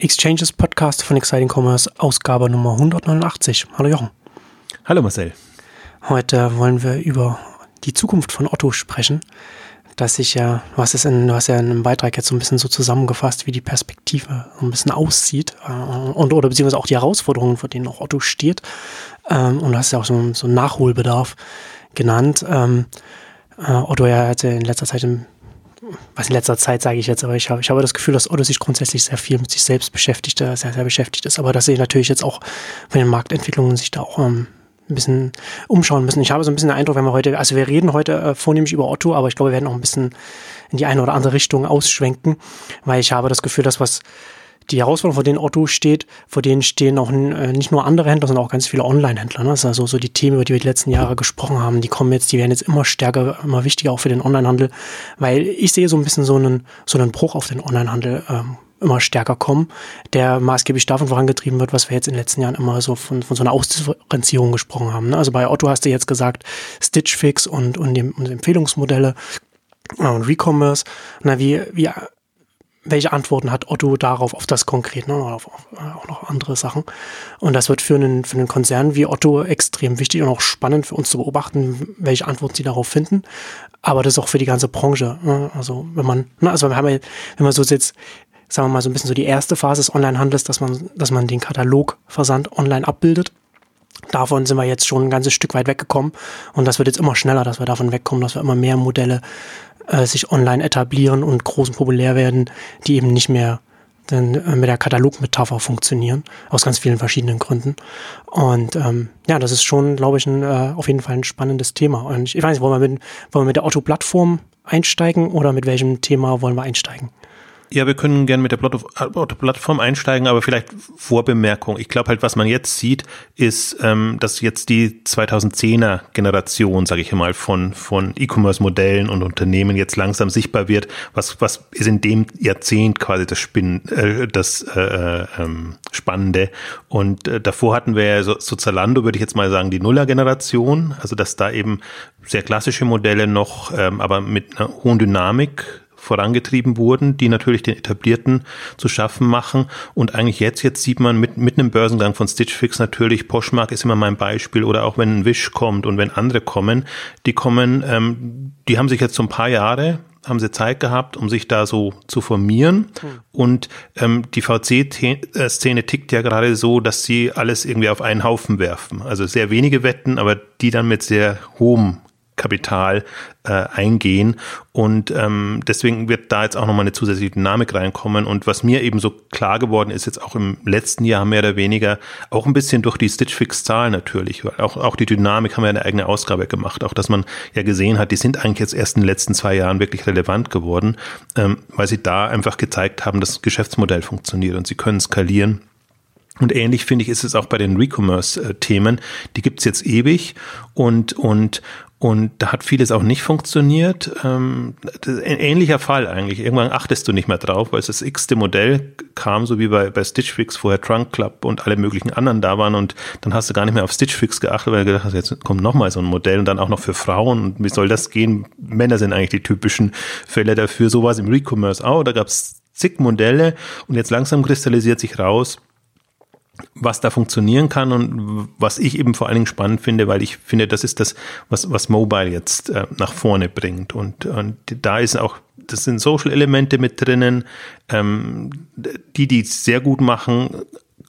Exchanges Podcast von Exciting Commerce, Ausgabe Nummer 189. Hallo Jochen. Hallo Marcel. Heute wollen wir über die Zukunft von Otto sprechen. Dass sich ja, du hast es in, du hast ja in einem Beitrag jetzt so ein bisschen so zusammengefasst, wie die Perspektive so ein bisschen aussieht äh, und oder beziehungsweise auch die Herausforderungen, vor denen auch Otto steht. Ähm, und du hast ja auch so, so einen Nachholbedarf genannt. Ähm, äh, Otto ja hat ja in letzter Zeit im was in letzter Zeit sage ich jetzt, aber ich habe, ich habe das Gefühl, dass Otto sich grundsätzlich sehr viel mit sich selbst beschäftigt, sehr, sehr beschäftigt ist, aber dass sie natürlich jetzt auch von den Marktentwicklungen sich da auch ähm, ein bisschen umschauen müssen. Ich habe so ein bisschen den Eindruck, wenn wir heute, also wir reden heute äh, vornehmlich über Otto, aber ich glaube, wir werden auch ein bisschen in die eine oder andere Richtung ausschwenken, weil ich habe das Gefühl, dass was die Herausforderung, vor denen Otto steht, vor denen stehen auch äh, nicht nur andere Händler, sondern auch ganz viele Online-Händler. Ne? Das ist also so die Themen, über die wir die letzten Jahre gesprochen haben, die kommen jetzt, die werden jetzt immer stärker, immer wichtiger auch für den Online-Handel, weil ich sehe so ein bisschen so einen, so einen Bruch auf den Online-Handel ähm, immer stärker kommen, der maßgeblich davon vorangetrieben wird, was wir jetzt in den letzten Jahren immer so von, von so einer Ausdifferenzierung gesprochen haben. Ne? Also bei Otto hast du jetzt gesagt, Stitch Fix und, und, dem, und Empfehlungsmodelle äh, und Recommerce. Na, wie, wie welche Antworten hat Otto darauf, auf das konkret, ne, auf, auf, äh, auch noch andere Sachen. Und das wird für einen, für einen Konzern wie Otto extrem wichtig und auch spannend für uns zu beobachten, welche Antworten sie darauf finden. Aber das ist auch für die ganze Branche. Ne? Also wenn man, ne, also wir haben ja, wenn man so jetzt, sagen wir mal so ein bisschen so die erste Phase des Onlinehandels, dass man, dass man den Katalogversand online abbildet. Davon sind wir jetzt schon ein ganzes Stück weit weggekommen und das wird jetzt immer schneller, dass wir davon wegkommen, dass wir immer mehr Modelle äh, sich online etablieren und groß populär werden, die eben nicht mehr dann äh, mit der Katalogmetapher funktionieren, aus ganz vielen verschiedenen Gründen. Und ähm, ja, das ist schon, glaube ich, ein, äh, auf jeden Fall ein spannendes Thema. Und ich, ich weiß nicht, wollen wir mit, wollen wir mit der Otto-Plattform einsteigen oder mit welchem Thema wollen wir einsteigen? Ja, wir können gerne mit der Plattform einsteigen, aber vielleicht Vorbemerkung. Ich glaube halt, was man jetzt sieht, ist, ähm, dass jetzt die 2010er Generation, sage ich mal, von von E-Commerce-Modellen und Unternehmen jetzt langsam sichtbar wird. Was was ist in dem Jahrzehnt quasi das Spinn, äh, das äh, äh, ähm, Spannende? Und äh, davor hatten wir ja so, so Zalando, würde ich jetzt mal sagen, die Nuller-Generation, also dass da eben sehr klassische Modelle noch, ähm, aber mit einer hohen Dynamik vorangetrieben wurden, die natürlich den etablierten zu schaffen machen. Und eigentlich jetzt, jetzt sieht man mit, mit einem Börsengang von Stitch Fix natürlich, Poshmark ist immer mein Beispiel oder auch wenn ein Wish kommt und wenn andere kommen, die kommen, ähm, die haben sich jetzt so ein paar Jahre haben sie Zeit gehabt, um sich da so zu formieren. Hm. Und ähm, die VC-Szene tickt ja gerade so, dass sie alles irgendwie auf einen Haufen werfen. Also sehr wenige Wetten, aber die dann mit sehr hohem Kapital äh, eingehen. Und ähm, deswegen wird da jetzt auch nochmal eine zusätzliche Dynamik reinkommen. Und was mir eben so klar geworden ist, jetzt auch im letzten Jahr mehr oder weniger, auch ein bisschen durch die Stitch Fix-Zahlen natürlich, weil auch, auch die Dynamik haben wir eine eigene Ausgabe gemacht. Auch dass man ja gesehen hat, die sind eigentlich jetzt erst in den letzten zwei Jahren wirklich relevant geworden, ähm, weil sie da einfach gezeigt haben, dass das Geschäftsmodell funktioniert und sie können skalieren. Und ähnlich finde ich ist es auch bei den Recommerce-Themen. Die gibt's jetzt ewig und, und, und da hat vieles auch nicht funktioniert. Ähm, ähnlicher Fall eigentlich. Irgendwann achtest du nicht mehr drauf, weil es das x-te Modell kam, so wie bei, bei Stitch Fix vorher Trunk Club und alle möglichen anderen da waren. Und dann hast du gar nicht mehr auf Stitch Fix geachtet, weil du gedacht hast, jetzt kommt nochmal so ein Modell und dann auch noch für Frauen. Und wie soll das gehen? Männer sind eigentlich die typischen Fälle dafür. So war es im Recommerce auch. Da gab es zig Modelle und jetzt langsam kristallisiert sich raus, was da funktionieren kann und was ich eben vor allen Dingen spannend finde, weil ich finde, das ist das, was, was Mobile jetzt äh, nach vorne bringt. Und, und da ist auch, das sind Social-Elemente mit drinnen, ähm, die, die sehr gut machen,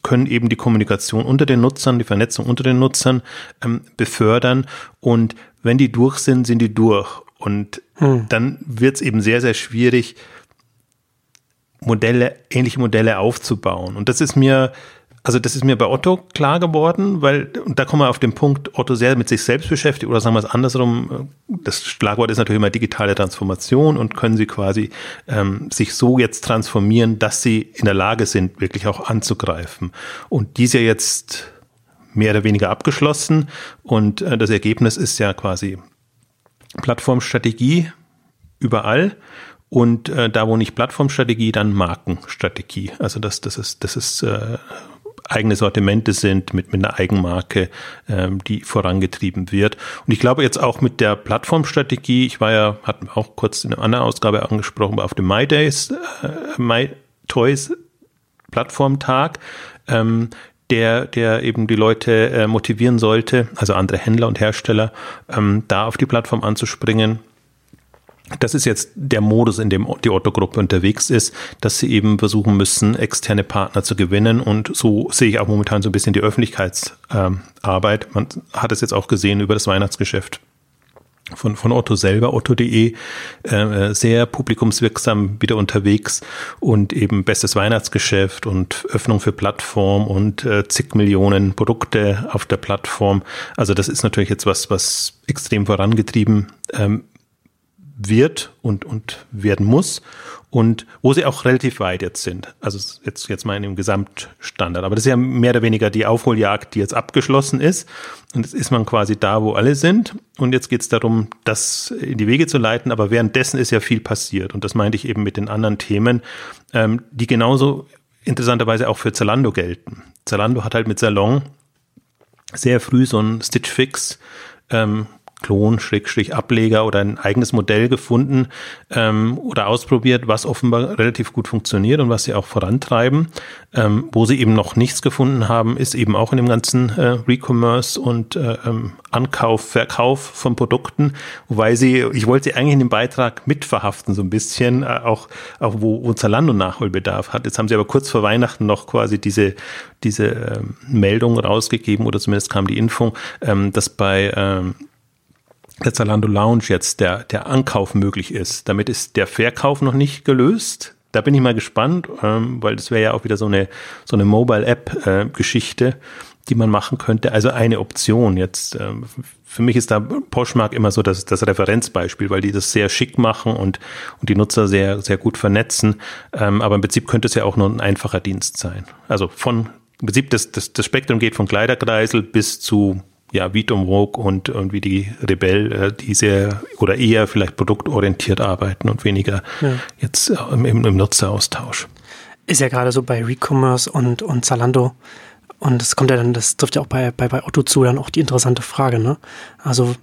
können eben die Kommunikation unter den Nutzern, die Vernetzung unter den Nutzern ähm, befördern. Und wenn die durch sind, sind die durch. Und hm. dann wird es eben sehr, sehr schwierig, Modelle, ähnliche Modelle aufzubauen. Und das ist mir also das ist mir bei Otto klar geworden, weil, und da kommen wir auf den Punkt, Otto sehr mit sich selbst beschäftigt, oder sagen wir es andersrum, das Schlagwort ist natürlich immer digitale Transformation und können sie quasi ähm, sich so jetzt transformieren, dass sie in der Lage sind, wirklich auch anzugreifen. Und die ist ja jetzt mehr oder weniger abgeschlossen und äh, das Ergebnis ist ja quasi Plattformstrategie überall und äh, da wo nicht Plattformstrategie, dann Markenstrategie. Also das, das ist, das ist äh, eigene Sortimente sind, mit, mit einer Eigenmarke, ähm, die vorangetrieben wird. Und ich glaube jetzt auch mit der Plattformstrategie, ich war ja, hatten auch kurz in einer anderen Ausgabe angesprochen, auf dem My Days, äh, My Toys Plattformtag, ähm, der, der eben die Leute äh, motivieren sollte, also andere Händler und Hersteller, ähm, da auf die Plattform anzuspringen. Das ist jetzt der Modus, in dem die Otto-Gruppe unterwegs ist, dass sie eben versuchen müssen, externe Partner zu gewinnen. Und so sehe ich auch momentan so ein bisschen die Öffentlichkeitsarbeit. Man hat es jetzt auch gesehen über das Weihnachtsgeschäft von, von Otto selber, otto.de, äh, sehr publikumswirksam wieder unterwegs und eben bestes Weihnachtsgeschäft und Öffnung für Plattform und äh, zig Millionen Produkte auf der Plattform. Also das ist natürlich jetzt was, was extrem vorangetrieben ähm, wird und, und werden muss und wo sie auch relativ weit jetzt sind. Also jetzt, jetzt mal in dem Gesamtstandard. Aber das ist ja mehr oder weniger die Aufholjagd, die jetzt abgeschlossen ist. Und jetzt ist man quasi da, wo alle sind. Und jetzt geht es darum, das in die Wege zu leiten. Aber währenddessen ist ja viel passiert. Und das meinte ich eben mit den anderen Themen, ähm, die genauso interessanterweise auch für Zalando gelten. Zalando hat halt mit Salon sehr früh so ein Stitch Fix ähm, Klon, Schrägstrich Ableger oder ein eigenes Modell gefunden ähm, oder ausprobiert, was offenbar relativ gut funktioniert und was sie auch vorantreiben. Ähm, wo sie eben noch nichts gefunden haben, ist eben auch in dem ganzen äh, Recommerce und äh, ähm, Ankauf, Verkauf von Produkten, wobei sie, ich wollte sie eigentlich in dem Beitrag mitverhaften, so ein bisschen, äh, auch, auch wo, wo Zalando Nachholbedarf hat. Jetzt haben sie aber kurz vor Weihnachten noch quasi diese, diese ähm, Meldung rausgegeben oder zumindest kam die Info, ähm, dass bei ähm, der Zalando Lounge jetzt der, der Ankauf möglich ist. Damit ist der Verkauf noch nicht gelöst. Da bin ich mal gespannt, ähm, weil das wäre ja auch wieder so eine, so eine Mobile-App-Geschichte, die man machen könnte. Also eine Option jetzt. Ähm, für mich ist da Poshmark immer so das, das Referenzbeispiel, weil die das sehr schick machen und, und die Nutzer sehr, sehr gut vernetzen. Ähm, aber im Prinzip könnte es ja auch nur ein einfacher Dienst sein. Also von, im Prinzip das, das, das Spektrum geht von Kleiderkreisel bis zu ja, Vitum Vogue und irgendwie die Rebell, äh, die sehr oder eher vielleicht produktorientiert arbeiten und weniger ja. jetzt äh, im, im Nutzeraustausch. Ist ja gerade so bei Recommerce und, und Zalando. Und es kommt ja dann, das trifft ja auch bei, bei, bei Otto zu, dann auch die interessante Frage, ne? Also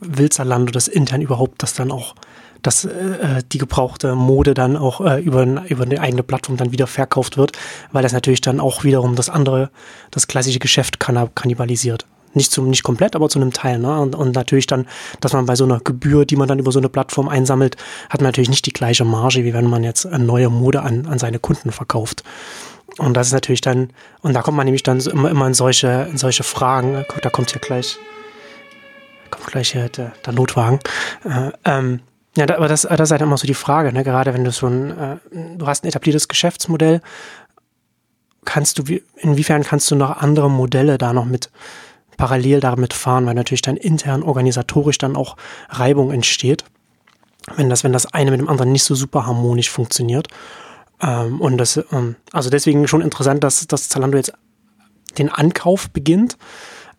will Zalando das intern überhaupt, dass dann auch dass äh, die gebrauchte Mode dann auch äh, über, über eine eigene Plattform dann wieder verkauft wird, weil das natürlich dann auch wiederum das andere, das klassische Geschäft kannibalisiert. Nicht, zum, nicht komplett, aber zu einem Teil. Ne? Und, und natürlich dann, dass man bei so einer Gebühr, die man dann über so eine Plattform einsammelt, hat man natürlich nicht die gleiche Marge, wie wenn man jetzt eine neue Mode an, an seine Kunden verkauft. Und das ist natürlich dann, und da kommt man nämlich dann immer, immer in solche, in solche Fragen. Da kommt hier gleich, kommt gleich hier der, der Notwagen. Äh, ähm, ja, aber das, das ist halt immer so die Frage, ne? gerade wenn du so ein, äh, du hast ein etabliertes Geschäftsmodell, kannst du, inwiefern kannst du noch andere Modelle da noch mit, parallel damit fahren, weil natürlich dann intern organisatorisch dann auch Reibung entsteht, wenn das, wenn das eine mit dem anderen nicht so super harmonisch funktioniert. Ähm, und das, ähm, also deswegen schon interessant, dass, dass Zalando jetzt den Ankauf beginnt,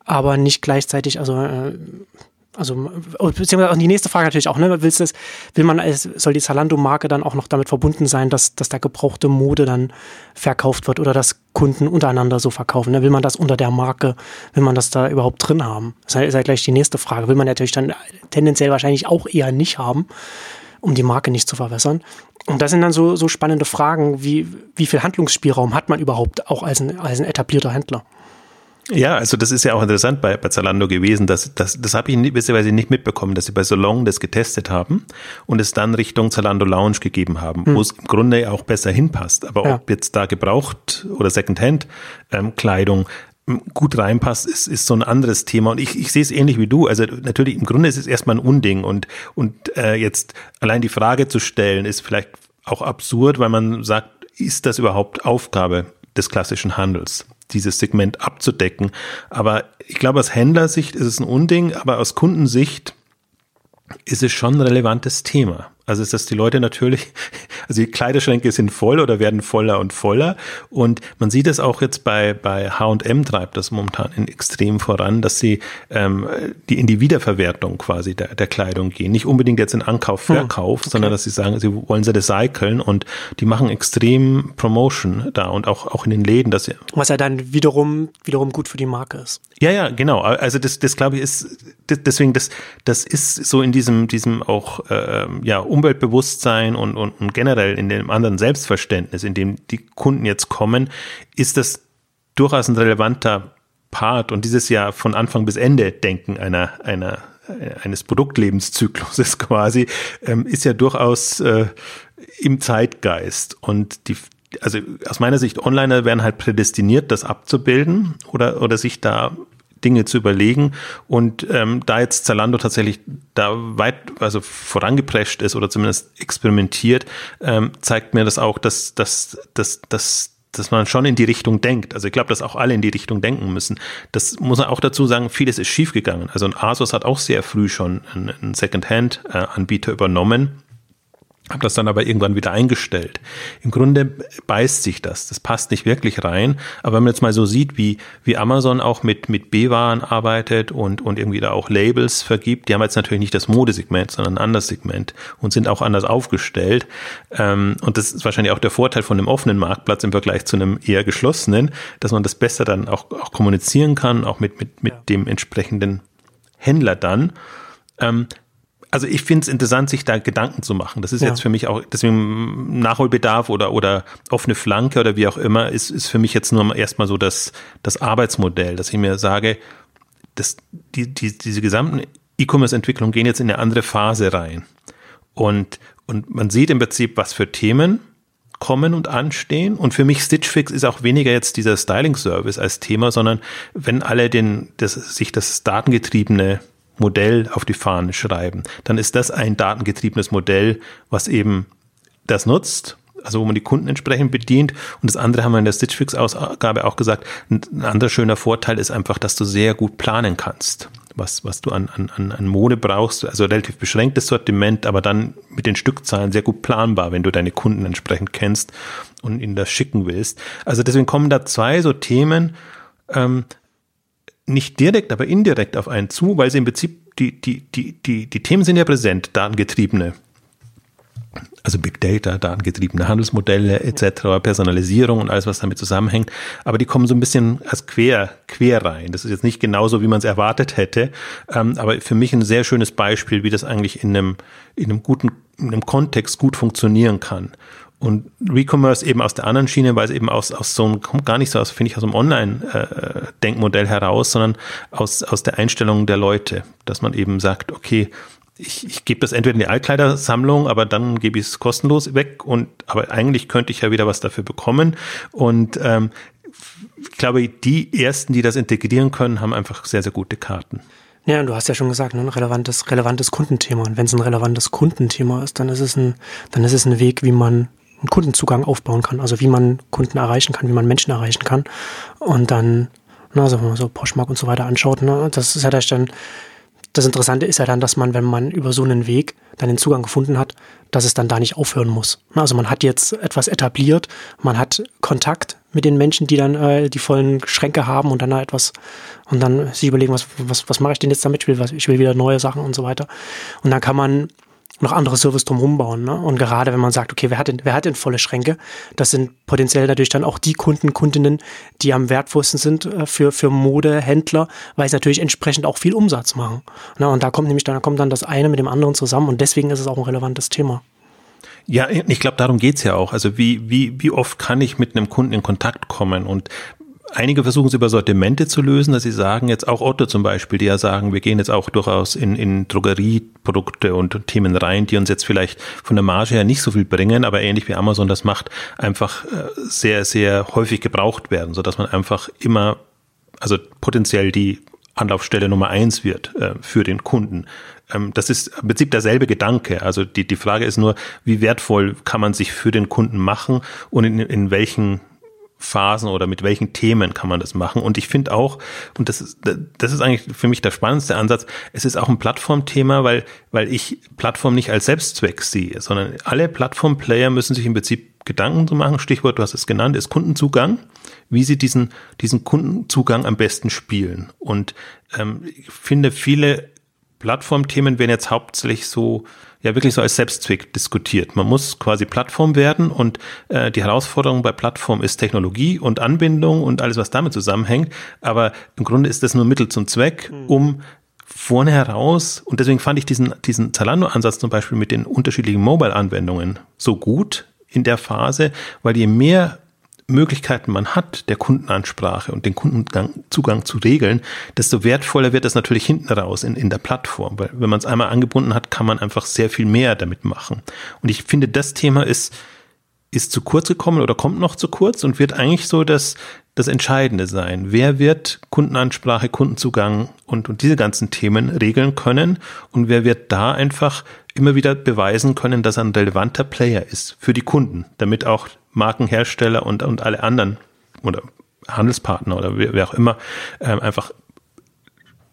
aber nicht gleichzeitig, also äh, also oh, beziehungsweise auch die nächste Frage natürlich auch, ne? Willst das, will man, soll die Zalando-Marke dann auch noch damit verbunden sein, dass, dass da gebrauchte Mode dann verkauft wird oder dass Kunden untereinander so verkaufen? Ne? Will man das unter der Marke, will man das da überhaupt drin haben? Das ist ja gleich die nächste Frage. Will man natürlich dann tendenziell wahrscheinlich auch eher nicht haben, um die Marke nicht zu verwässern. Und das sind dann so, so spannende Fragen, wie, wie viel Handlungsspielraum hat man überhaupt auch als ein, als ein etablierter Händler? Ja, also das ist ja auch interessant bei, bei Zalando gewesen, dass das, das habe ich nicht, nicht mitbekommen, dass sie bei Solong das getestet haben und es dann Richtung Zalando Lounge gegeben haben, hm. wo es im Grunde auch besser hinpasst. Aber ja. ob jetzt da gebraucht oder Secondhand ähm, Kleidung ähm, gut reinpasst, ist, ist so ein anderes Thema. Und ich, ich sehe es ähnlich wie du. Also natürlich, im Grunde ist es erstmal ein Unding und, und äh, jetzt allein die Frage zu stellen, ist vielleicht auch absurd, weil man sagt, ist das überhaupt Aufgabe des klassischen Handels? Dieses Segment abzudecken. Aber ich glaube, aus Händlersicht ist es ein Unding, aber aus Kundensicht ist es schon ein relevantes Thema. Also ist das die Leute natürlich, also die Kleiderschränke sind voll oder werden voller und voller. Und man sieht es auch jetzt bei, bei H&M treibt das momentan in extrem voran, dass sie ähm, die in die Wiederverwertung quasi der, der Kleidung gehen. Nicht unbedingt jetzt in Ankauf, hm, Verkauf, hm, okay. sondern dass sie sagen, sie wollen sie recyceln und die machen extrem Promotion da und auch, auch in den Läden. Dass sie Was ja dann wiederum, wiederum gut für die Marke ist. Ja, ja, genau. Also das, das glaube ich ist, deswegen, das, das ist so in diesem, diesem auch, äh, ja, Umweltbewusstsein und, und, und generell in dem anderen Selbstverständnis, in dem die Kunden jetzt kommen, ist das durchaus ein relevanter Part und dieses Jahr von Anfang bis Ende denken einer, einer, eines Produktlebenszykluses quasi, ähm, ist ja durchaus äh, im Zeitgeist. Und die, also aus meiner Sicht, Onliner werden halt prädestiniert, das abzubilden oder, oder sich da Dinge zu überlegen. Und ähm, da jetzt Zalando tatsächlich da weit, also vorangeprescht ist oder zumindest experimentiert, ähm, zeigt mir das auch, dass, dass, dass, dass dass man schon in die Richtung denkt. Also ich glaube, dass auch alle in die Richtung denken müssen. Das muss man auch dazu sagen, vieles ist schiefgegangen. Also Asus hat auch sehr früh schon einen Second-Hand-Anbieter äh, übernommen habe das dann aber irgendwann wieder eingestellt. Im Grunde beißt sich das. Das passt nicht wirklich rein. Aber wenn man jetzt mal so sieht, wie, wie Amazon auch mit, mit B-Waren arbeitet und, und irgendwie da auch Labels vergibt, die haben jetzt natürlich nicht das Modesegment, sondern ein anderes Segment und sind auch anders aufgestellt. Ähm, und das ist wahrscheinlich auch der Vorteil von einem offenen Marktplatz im Vergleich zu einem eher geschlossenen, dass man das besser dann auch, auch kommunizieren kann, auch mit, mit, mit dem entsprechenden Händler dann. Ähm, also ich finde es interessant, sich da Gedanken zu machen. Das ist ja. jetzt für mich auch, deswegen Nachholbedarf oder, oder offene Flanke oder wie auch immer, ist, ist für mich jetzt nur erstmal so das, das Arbeitsmodell, dass ich mir sage, dass die, die, diese gesamten E-Commerce-Entwicklungen gehen jetzt in eine andere Phase rein. Und, und man sieht im Prinzip, was für Themen kommen und anstehen. Und für mich Stitch Fix ist auch weniger jetzt dieser Styling-Service als Thema, sondern wenn alle den, das, sich das datengetriebene Modell auf die Fahne schreiben, dann ist das ein datengetriebenes Modell, was eben das nutzt, also wo man die Kunden entsprechend bedient. Und das andere haben wir in der Stitch Fix Ausgabe auch gesagt. Ein anderer schöner Vorteil ist einfach, dass du sehr gut planen kannst. Was, was du an, an, an Mode brauchst, also relativ beschränktes Sortiment, aber dann mit den Stückzahlen sehr gut planbar, wenn du deine Kunden entsprechend kennst und ihnen das schicken willst. Also deswegen kommen da zwei so Themen, ähm, nicht direkt, aber indirekt auf einen zu, weil sie im Prinzip die, die, die, die, die Themen sind ja präsent, datengetriebene. Also Big Data, datengetriebene Handelsmodelle etc., Personalisierung und alles, was damit zusammenhängt. Aber die kommen so ein bisschen als quer, quer rein. Das ist jetzt nicht genauso, wie man es erwartet hätte. Ähm, aber für mich ein sehr schönes Beispiel, wie das eigentlich in einem, in einem guten, in einem Kontext gut funktionieren kann. Und Recommerce eben aus der anderen Schiene, weil es eben aus, aus so einem, kommt gar nicht so aus, finde ich, aus einem Online-Denkmodell heraus, sondern aus, aus der Einstellung der Leute, dass man eben sagt, okay, ich, ich gebe das entweder in die Altkleidersammlung, aber dann gebe ich es kostenlos weg und aber eigentlich könnte ich ja wieder was dafür bekommen. Und ähm, ich glaube, die ersten, die das integrieren können, haben einfach sehr, sehr gute Karten. Ja, du hast ja schon gesagt, ne, ein relevantes, relevantes Kundenthema. Und wenn es ein relevantes Kundenthema ist, dann ist es ein, dann ist es ein Weg, wie man einen Kundenzugang aufbauen kann, also wie man Kunden erreichen kann, wie man Menschen erreichen kann. Und dann, na, also wenn man so Poshmark und so weiter anschaut, ne, das ist ja dann, das Interessante ist ja dann, dass man, wenn man über so einen Weg dann den Zugang gefunden hat, dass es dann da nicht aufhören muss. Also man hat jetzt etwas etabliert, man hat Kontakt mit den Menschen, die dann äh, die vollen Schränke haben und dann da etwas und dann sich überlegen, was, was, was mache ich denn jetzt damit? Ich will, was, ich will wieder neue Sachen und so weiter. Und dann kann man noch andere Service drumherum bauen. Ne? Und gerade wenn man sagt, okay, wer hat, denn, wer hat denn volle Schränke? Das sind potenziell natürlich dann auch die Kunden, Kundinnen, die am wertvollsten sind äh, für, für Modehändler, weil sie natürlich entsprechend auch viel Umsatz machen. Ne? Und da kommt nämlich dann, kommt dann das eine mit dem anderen zusammen und deswegen ist es auch ein relevantes Thema. Ja, ich glaube, darum geht's ja auch. Also wie, wie, wie oft kann ich mit einem Kunden in Kontakt kommen? Und Einige versuchen es über Sortimente zu lösen, dass sie sagen, jetzt auch Otto zum Beispiel, die ja sagen, wir gehen jetzt auch durchaus in, in Drogerieprodukte und Themen rein, die uns jetzt vielleicht von der Marge her nicht so viel bringen, aber ähnlich wie Amazon das macht, einfach äh, sehr, sehr häufig gebraucht werden, so dass man einfach immer, also potenziell die Anlaufstelle Nummer eins wird äh, für den Kunden. Ähm, das ist im Prinzip derselbe Gedanke. Also die, die Frage ist nur, wie wertvoll kann man sich für den Kunden machen und in, in welchen Phasen oder mit welchen Themen kann man das machen. Und ich finde auch, und das ist, das ist eigentlich für mich der spannendste Ansatz, es ist auch ein Plattformthema, weil, weil ich Plattform nicht als Selbstzweck sehe, sondern alle Plattformplayer müssen sich im Prinzip Gedanken zu machen. Stichwort, du hast es genannt, ist Kundenzugang, wie sie diesen, diesen Kundenzugang am besten spielen. Und ähm, ich finde, viele Plattformthemen werden jetzt hauptsächlich so ja wirklich so als Selbstzweck diskutiert. Man muss quasi Plattform werden und äh, die Herausforderung bei Plattform ist Technologie und Anbindung und alles, was damit zusammenhängt. Aber im Grunde ist das nur Mittel zum Zweck, hm. um vorne heraus, und deswegen fand ich diesen, diesen Zalando-Ansatz zum Beispiel mit den unterschiedlichen Mobile-Anwendungen so gut in der Phase, weil je mehr Möglichkeiten man hat, der Kundenansprache und den Kundenzugang zu regeln, desto wertvoller wird das natürlich hinten raus in, in der Plattform. Weil wenn man es einmal angebunden hat, kann man einfach sehr viel mehr damit machen. Und ich finde, das Thema ist, ist zu kurz gekommen oder kommt noch zu kurz und wird eigentlich so das, das Entscheidende sein. Wer wird Kundenansprache, Kundenzugang und, und diese ganzen Themen regeln können und wer wird da einfach immer wieder beweisen können, dass er ein relevanter Player ist für die Kunden, damit auch Markenhersteller und, und alle anderen oder Handelspartner oder wer, wer auch immer ähm, einfach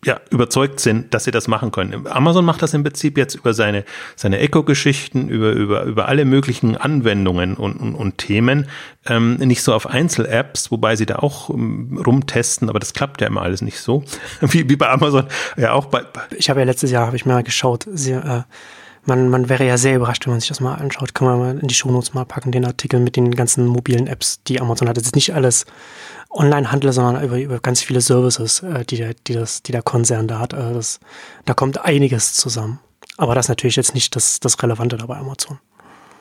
ja, überzeugt sind, dass sie das machen können. Amazon macht das im Prinzip jetzt über seine, seine Eco-Geschichten, über, über, über alle möglichen Anwendungen und, und, und Themen, ähm, nicht so auf Einzel-Apps, wobei sie da auch ähm, rumtesten, aber das klappt ja immer alles nicht so, wie, wie bei Amazon, ja auch bei. Ich habe ja letztes Jahr, habe ich mal geschaut, sie, äh, man, man wäre ja sehr überrascht, wenn man sich das mal anschaut. Kann man mal in die Shownotes mal packen, den Artikel mit den ganzen mobilen Apps, die Amazon hat. Das ist nicht alles Online-Handel, sondern über, über ganz viele Services, äh, die, der, die, das, die der Konzern da hat. Also das, da kommt einiges zusammen. Aber das ist natürlich jetzt nicht das, das Relevante dabei Amazon.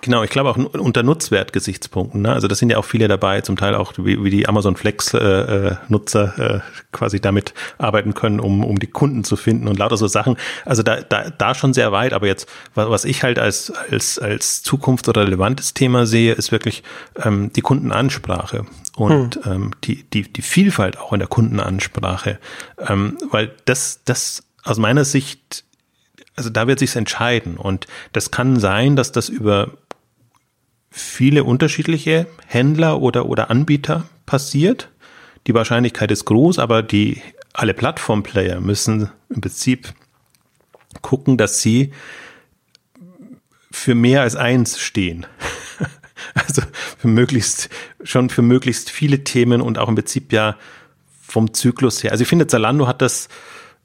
Genau, ich glaube auch unter Nutzwertgesichtspunkten. Ne? Also das sind ja auch viele dabei, zum Teil auch wie, wie die Amazon Flex-Nutzer äh, äh, quasi damit arbeiten können, um, um die Kunden zu finden und lauter so Sachen. Also da, da, da schon sehr weit. Aber jetzt, was ich halt als, als, als Zukunft oder relevantes Thema sehe, ist wirklich ähm, die Kundenansprache und hm. ähm, die, die, die Vielfalt auch in der Kundenansprache. Ähm, weil das, das aus meiner Sicht also da wird sich's entscheiden. Und das kann sein, dass das über viele unterschiedliche Händler oder, oder Anbieter passiert. Die Wahrscheinlichkeit ist groß, aber die, alle Plattformplayer müssen im Prinzip gucken, dass sie für mehr als eins stehen. Also für möglichst, schon für möglichst viele Themen und auch im Prinzip ja vom Zyklus her. Also ich finde, Zalando hat das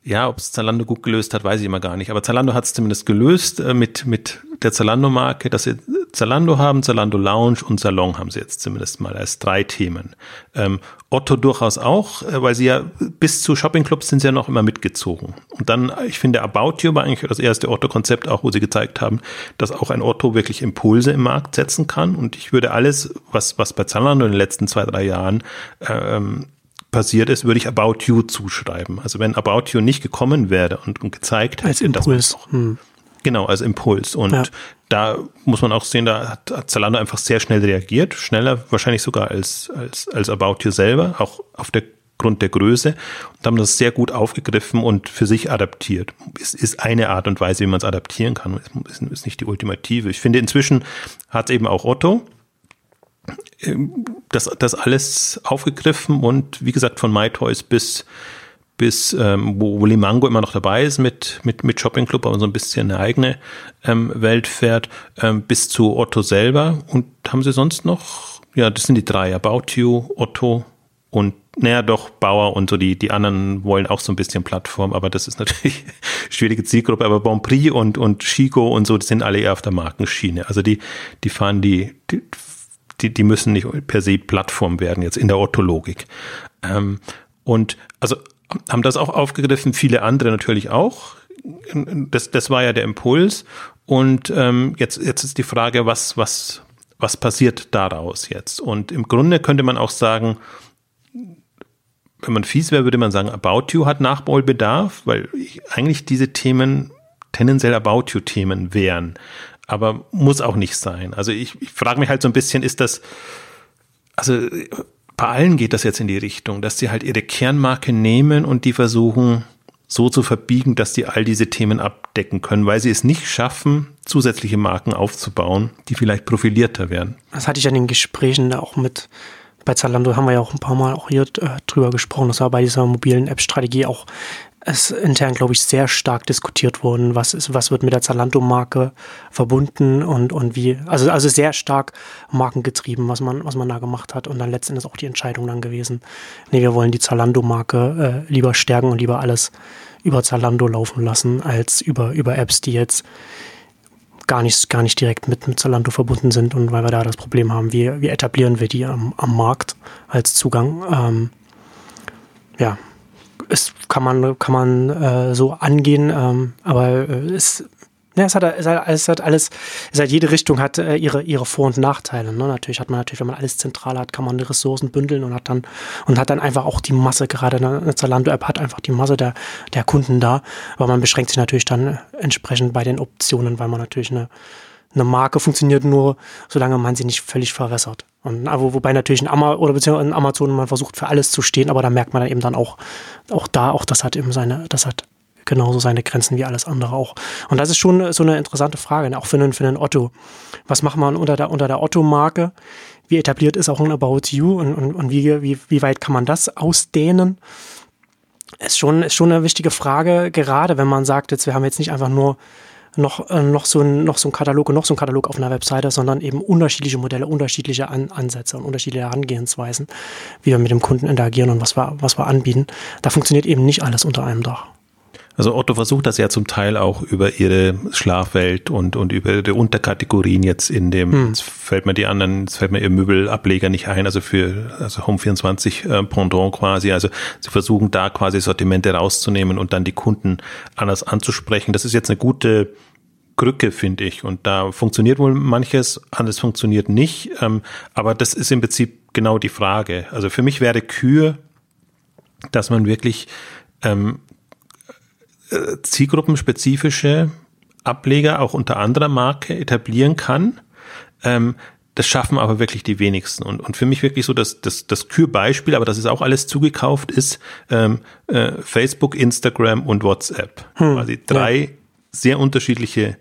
ja, ob es Zalando gut gelöst hat, weiß ich immer gar nicht. Aber Zalando hat es zumindest gelöst äh, mit, mit der Zalando-Marke, dass sie Zalando haben, Zalando Lounge und Salon haben sie jetzt zumindest mal als drei Themen. Ähm, Otto durchaus auch, äh, weil sie ja bis zu Shoppingclubs sind sie ja noch immer mitgezogen. Und dann, ich finde, About You war eigentlich das erste Otto-Konzept auch, wo sie gezeigt haben, dass auch ein Otto wirklich Impulse im Markt setzen kann. Und ich würde alles, was, was bei Zalando in den letzten zwei, drei Jahren ähm, passiert ist, würde ich About You zuschreiben. Also wenn About You nicht gekommen wäre und, und gezeigt als hätte, Impuls. Hm. Genau, als Impuls. Und ja. da muss man auch sehen, da hat, Zalando einfach sehr schnell reagiert, schneller wahrscheinlich sogar als, als, als About You selber, auch auf der Grund der Größe und haben das sehr gut aufgegriffen und für sich adaptiert. Es ist eine Art und Weise, wie man es adaptieren kann. Es ist nicht die ultimative. Ich finde, inzwischen hat es eben auch Otto, das, das alles aufgegriffen und wie gesagt von MyToys bis bis ähm, wo, wo Limango immer noch dabei ist mit mit mit Shopping Club, aber so ein bisschen eine eigene ähm, Welt fährt, ähm, bis zu Otto selber und haben sie sonst noch ja das sind die drei About You, Otto und naja doch Bauer und so die die anderen wollen auch so ein bisschen Plattform, aber das ist natürlich schwierige Zielgruppe. Aber Bonprix und und Chico und so, die sind alle eher auf der Markenschiene. Also die die fahren die, die die, müssen nicht per se Plattform werden, jetzt in der Orthologik. Ähm, und also haben das auch aufgegriffen, viele andere natürlich auch. Das, das war ja der Impuls. Und ähm, jetzt, jetzt ist die Frage, was, was, was passiert daraus jetzt? Und im Grunde könnte man auch sagen, wenn man fies wäre, würde man sagen, About You hat Nachholbedarf, weil eigentlich diese Themen tendenziell About You Themen wären aber muss auch nicht sein. Also ich, ich frage mich halt so ein bisschen, ist das, also bei allen geht das jetzt in die Richtung, dass sie halt ihre Kernmarke nehmen und die versuchen so zu verbiegen, dass sie all diese Themen abdecken können, weil sie es nicht schaffen, zusätzliche Marken aufzubauen, die vielleicht profilierter werden. Das hatte ich an den Gesprächen da auch mit bei Zalando haben wir ja auch ein paar Mal auch hier äh, drüber gesprochen. Das war bei dieser mobilen App-Strategie auch ist intern, glaube ich, sehr stark diskutiert worden, was ist, was wird mit der Zalando-Marke verbunden und, und wie, also, also sehr stark markengetrieben, was man, was man da gemacht hat. Und dann letztendlich auch die Entscheidung dann gewesen, nee, wir wollen die Zalando-Marke äh, lieber stärken und lieber alles über Zalando laufen lassen, als über, über Apps, die jetzt gar nicht, gar nicht direkt mit, mit Zalando verbunden sind und weil wir da das Problem haben, wie, wie etablieren wir die am, am Markt als Zugang, ähm, ja, ist, kann man, kann man äh, so angehen, ähm, aber äh, ist ja, es hat, es hat, es hat alles, es hat jede Richtung hat äh, ihre, ihre Vor- und Nachteile. Ne? Natürlich hat man natürlich, wenn man alles zentral hat, kann man die Ressourcen bündeln und hat dann und hat dann einfach auch die Masse, gerade eine Zalando-App hat einfach die Masse der, der Kunden da. Aber man beschränkt sich natürlich dann entsprechend bei den Optionen, weil man natürlich eine, eine Marke funktioniert nur, solange man sie nicht völlig verwässert. Und, aber wobei natürlich ein, Ama oder beziehungsweise ein Amazon man versucht für alles zu stehen, aber da merkt man dann eben dann auch, auch da, auch das hat eben seine, das hat genauso seine Grenzen wie alles andere auch. Und das ist schon so eine interessante Frage, ne? auch für einen, für einen Otto. Was macht man unter der, unter der Otto-Marke? Wie etabliert ist auch ein About You und, und, und wie, wie, wie weit kann man das ausdehnen? Ist schon, ist schon eine wichtige Frage, gerade wenn man sagt, jetzt, wir haben jetzt nicht einfach nur noch, äh, noch, so ein, noch so ein Katalog und noch so ein Katalog auf einer Webseite, sondern eben unterschiedliche Modelle, unterschiedliche An Ansätze und unterschiedliche Herangehensweisen, wie wir mit dem Kunden interagieren und was wir, was wir anbieten. Da funktioniert eben nicht alles unter einem Dach. Also Otto versucht das ja zum Teil auch über ihre Schlafwelt und, und über die Unterkategorien jetzt in dem, hm. jetzt fällt mir die anderen, jetzt fällt mir ihr Möbelableger nicht ein, also für also Home24 äh, Pendant quasi. Also sie versuchen da quasi Sortimente rauszunehmen und dann die Kunden anders anzusprechen. Das ist jetzt eine gute Krücke, finde ich. Und da funktioniert wohl manches, alles funktioniert nicht. Ähm, aber das ist im Prinzip genau die Frage. Also für mich wäre Kür, dass man wirklich ähm, äh, zielgruppenspezifische Ableger auch unter anderer Marke etablieren kann. Ähm, das schaffen aber wirklich die wenigsten. Und, und für mich wirklich so das, das, das Kürbeispiel, aber das ist auch alles zugekauft, ist ähm, äh, Facebook, Instagram und WhatsApp. Hm, Quasi drei ja. sehr unterschiedliche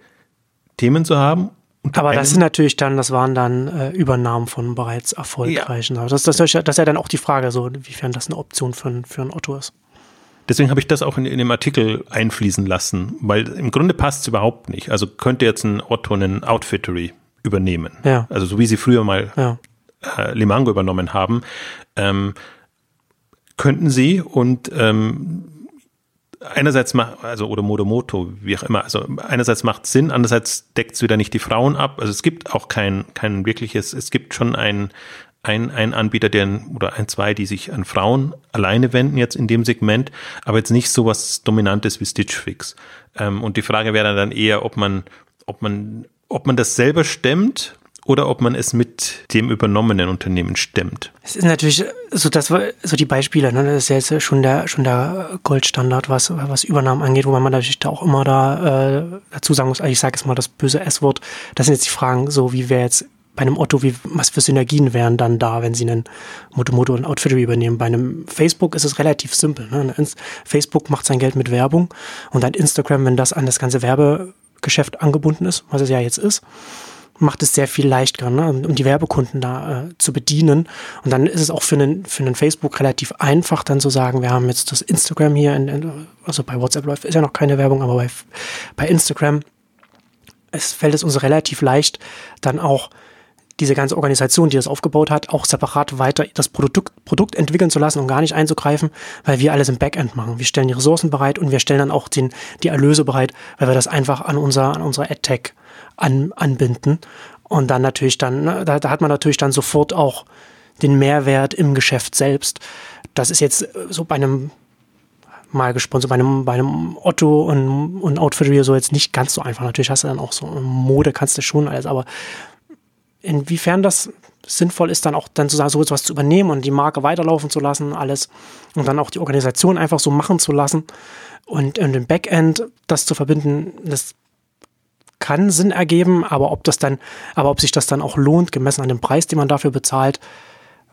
Themen zu haben. Aber das sind natürlich dann, das waren dann äh, Übernahmen von bereits erfolgreichen. Ja. Das, das, das ist ja dann auch die Frage, so inwiefern das eine Option für, für ein Otto ist. Deswegen habe ich das auch in, in, dem Artikel einfließen lassen, weil im Grunde passt es überhaupt nicht. Also könnte jetzt ein Otto einen Outfittery übernehmen. Ja. Also so wie sie früher mal ja. äh, Limango übernommen haben, ähm, könnten sie und ähm, einerseits macht, also oder Modomoto, wie auch immer, also einerseits macht Sinn, andererseits deckt es wieder nicht die Frauen ab. Also es gibt auch kein, kein wirkliches, es gibt schon ein, ein, ein Anbieter, der oder ein, zwei, die sich an Frauen alleine wenden jetzt in dem Segment, aber jetzt nicht so was Dominantes wie Stitch Fix. Ähm, und die Frage wäre dann eher, ob man, ob man, ob man das selber stemmt oder ob man es mit dem übernommenen Unternehmen stemmt. Es ist natürlich so, dass wir, so die Beispiele, ne, das ist ja jetzt schon der, schon der Goldstandard, was, was Übernahmen angeht, wo man natürlich da auch immer da äh, dazu sagen muss, ich sage jetzt mal das böse S-Wort, das sind jetzt die Fragen, so wie wäre jetzt bei einem Otto, wie, was für Synergien wären dann da, wenn sie einen Motomoto und Outfittery übernehmen? Bei einem Facebook ist es relativ simpel. Ne? Facebook macht sein Geld mit Werbung und ein Instagram, wenn das an das ganze Werbegeschäft angebunden ist, was es ja jetzt ist, macht es sehr viel leichter, ne? um die Werbekunden da äh, zu bedienen. Und dann ist es auch für einen, für einen Facebook relativ einfach, dann zu sagen, wir haben jetzt das Instagram hier, in, in, also bei WhatsApp läuft ist ja noch keine Werbung, aber bei, bei Instagram es fällt es uns relativ leicht, dann auch diese ganze Organisation, die das aufgebaut hat, auch separat weiter das Produkt, Produkt entwickeln zu lassen und gar nicht einzugreifen, weil wir alles im Backend machen. Wir stellen die Ressourcen bereit und wir stellen dann auch den, die Erlöse bereit, weil wir das einfach an unser, an unser AdTech an, anbinden. Und dann natürlich dann, ne, da, da hat man natürlich dann sofort auch den Mehrwert im Geschäft selbst. Das ist jetzt so bei einem mal gesponsert bei einem, bei einem Otto und, und Outfittery so jetzt nicht ganz so einfach. Natürlich hast du dann auch so Mode, kannst du schon alles, aber inwiefern das sinnvoll ist, dann auch dann zu so etwas zu übernehmen und die Marke weiterlaufen zu lassen, alles und dann auch die Organisation einfach so machen zu lassen und, und im Backend das zu verbinden, das kann Sinn ergeben, aber ob das dann, aber ob sich das dann auch lohnt, gemessen an dem Preis, den man dafür bezahlt,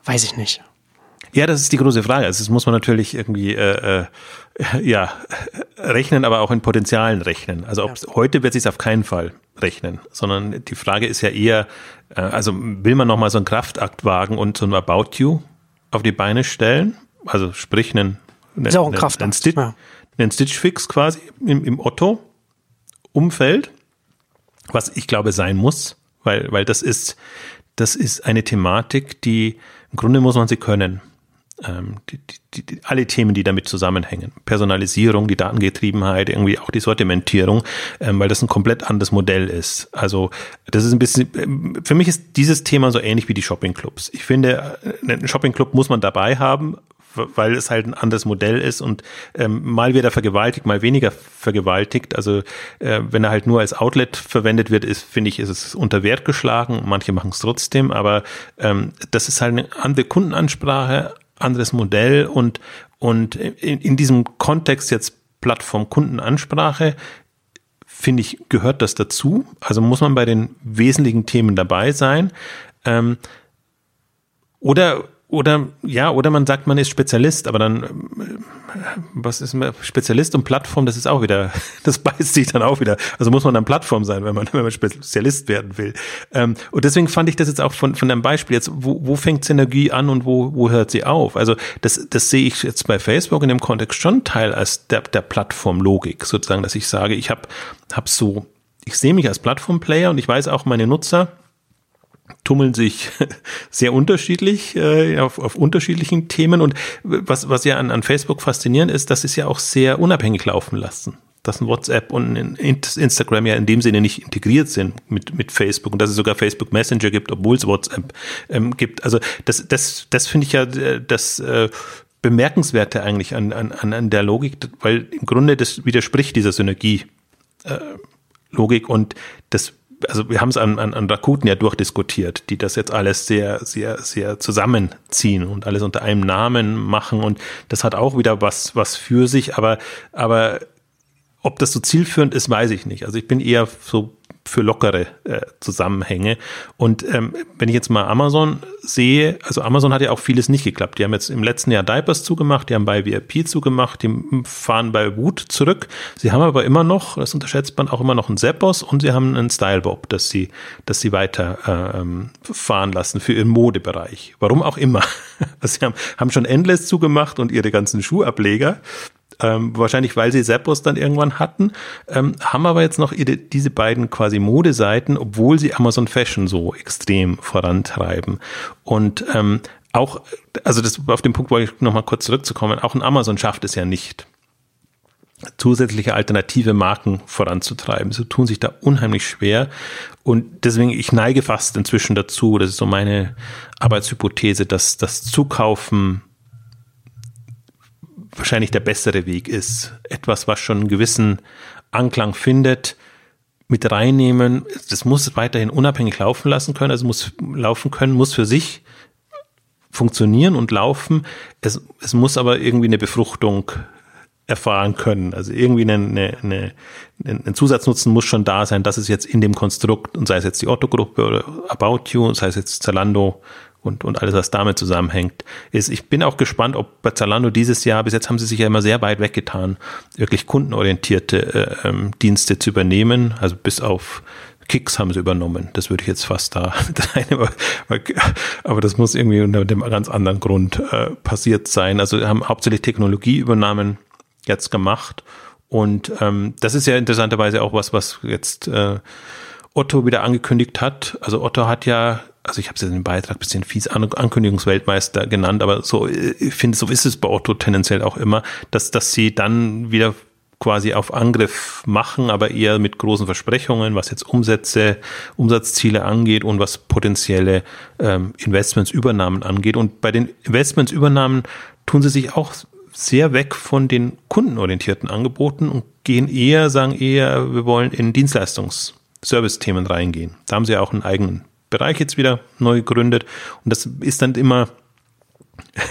weiß ich nicht. Ja, das ist die große Frage. Also das muss man natürlich irgendwie äh, äh, ja rechnen, aber auch in Potenzialen rechnen. Also ob, ja. heute wird sich auf keinen Fall rechnen, sondern die Frage ist ja eher, äh, also will man nochmal so einen Kraftakt wagen und so ein About You auf die Beine stellen? Also sprich einen, einen, ist auch ein Kraftakt, einen, Stitch, ja. einen Stitch Fix quasi im, im Otto-Umfeld, was ich glaube sein muss, weil, weil das ist, das ist eine Thematik, die im Grunde muss man sie können ähm, die, die, die, alle Themen, die damit zusammenhängen. Personalisierung, die Datengetriebenheit, irgendwie auch die Sortimentierung, ähm, weil das ein komplett anderes Modell ist. Also das ist ein bisschen, ähm, für mich ist dieses Thema so ähnlich wie die Shoppingclubs. Ich finde, äh, einen Shoppingclub muss man dabei haben, weil es halt ein anderes Modell ist und ähm, mal wird er vergewaltigt, mal weniger vergewaltigt. Also äh, wenn er halt nur als Outlet verwendet wird, ist, finde ich, ist es unter Wert geschlagen. Manche machen es trotzdem, aber ähm, das ist halt eine andere Kundenansprache, anderes Modell und, und in, in diesem Kontext jetzt Plattform Kundenansprache finde ich, gehört das dazu. Also muss man bei den wesentlichen Themen dabei sein. Ähm, oder oder ja, oder man sagt, man ist Spezialist, aber dann, äh, was ist Spezialist und Plattform, das ist auch wieder, das beißt sich dann auch wieder. Also muss man dann Plattform sein, wenn man, wenn man Spezialist werden will. Ähm, und deswegen fand ich das jetzt auch von, von deinem Beispiel jetzt, wo, wo fängt Synergie an und wo, wo hört sie auf? Also das, das sehe ich jetzt bei Facebook in dem Kontext schon Teil als der, der Plattformlogik, sozusagen, dass ich sage, ich habe hab so, ich sehe mich als Plattformplayer und ich weiß auch meine Nutzer, tummeln sich sehr unterschiedlich äh, auf, auf unterschiedlichen Themen. Und was, was ja an, an Facebook faszinierend ist, das ist ja auch sehr unabhängig laufen lassen. Dass ein WhatsApp und ein Instagram ja in dem Sinne nicht integriert sind mit, mit Facebook und dass es sogar Facebook Messenger gibt, obwohl es WhatsApp ähm, gibt. Also das, das, das finde ich ja äh, das äh, Bemerkenswerte eigentlich an, an, an der Logik, weil im Grunde das widerspricht dieser Synergie. Äh, Logik und das also wir haben es an, an, an Rakuten ja durchdiskutiert, die das jetzt alles sehr, sehr, sehr zusammenziehen und alles unter einem Namen machen und das hat auch wieder was, was für sich, aber, aber ob das so zielführend ist, weiß ich nicht. Also ich bin eher so für lockere äh, Zusammenhänge. Und ähm, wenn ich jetzt mal Amazon sehe, also Amazon hat ja auch vieles nicht geklappt. Die haben jetzt im letzten Jahr Diapers zugemacht, die haben bei VIP zugemacht, die fahren bei Woot zurück. Sie haben aber immer noch, das unterschätzt man auch immer noch einen Zappos und sie haben einen Stylebob, dass sie, dass sie weiter äh, ähm, fahren lassen für ihren Modebereich. Warum auch immer. Also sie haben, haben schon Endless zugemacht und ihre ganzen Schuhableger ähm, wahrscheinlich weil sie Zappos dann irgendwann hatten, ähm, haben aber jetzt noch ihre, diese beiden quasi Modeseiten, obwohl sie Amazon Fashion so extrem vorantreiben. Und ähm, auch, also das auf den Punkt wollte ich nochmal kurz zurückzukommen, auch ein Amazon schafft es ja nicht zusätzliche alternative Marken voranzutreiben. Sie tun sich da unheimlich schwer. Und deswegen, ich neige fast inzwischen dazu, das ist so meine Arbeitshypothese, dass das Zukaufen wahrscheinlich der bessere Weg ist. Etwas, was schon einen gewissen Anklang findet, mit reinnehmen. Das muss weiterhin unabhängig laufen lassen können, also muss laufen können, muss für sich funktionieren und laufen. Es, es muss aber irgendwie eine Befruchtung erfahren können. Also irgendwie eine, eine, eine, ein Zusatznutzen muss schon da sein, dass es jetzt in dem Konstrukt, und sei es jetzt die Otto-Gruppe oder About You, sei es jetzt Zalando und, und alles, was damit zusammenhängt, ist, ich bin auch gespannt, ob bei Zalando dieses Jahr, bis jetzt haben sie sich ja immer sehr weit weggetan, wirklich kundenorientierte äh, ähm, Dienste zu übernehmen, also bis auf Kicks haben sie übernommen. Das würde ich jetzt fast da mit reinnehmen. Aber, das muss irgendwie unter dem ganz anderen Grund äh, passiert sein. Also haben hauptsächlich Technologieübernahmen jetzt gemacht. Und ähm, das ist ja interessanterweise auch was, was jetzt äh, Otto wieder angekündigt hat. Also Otto hat ja also ich habe es ja in dem Beitrag bisschen fies An Ankündigungsweltmeister genannt, aber so, ich finde, so ist es bei Otto tendenziell auch immer, dass, dass sie dann wieder quasi auf Angriff machen, aber eher mit großen Versprechungen, was jetzt Umsätze, Umsatzziele angeht und was potenzielle ähm, Investmentsübernahmen angeht. Und bei den Investmentsübernahmen tun sie sich auch sehr weg von den kundenorientierten Angeboten und gehen eher, sagen eher, wir wollen in Dienstleistungs-Service-Themen reingehen. Da haben sie auch einen eigenen Bereich jetzt wieder neu gegründet. Und das ist dann immer,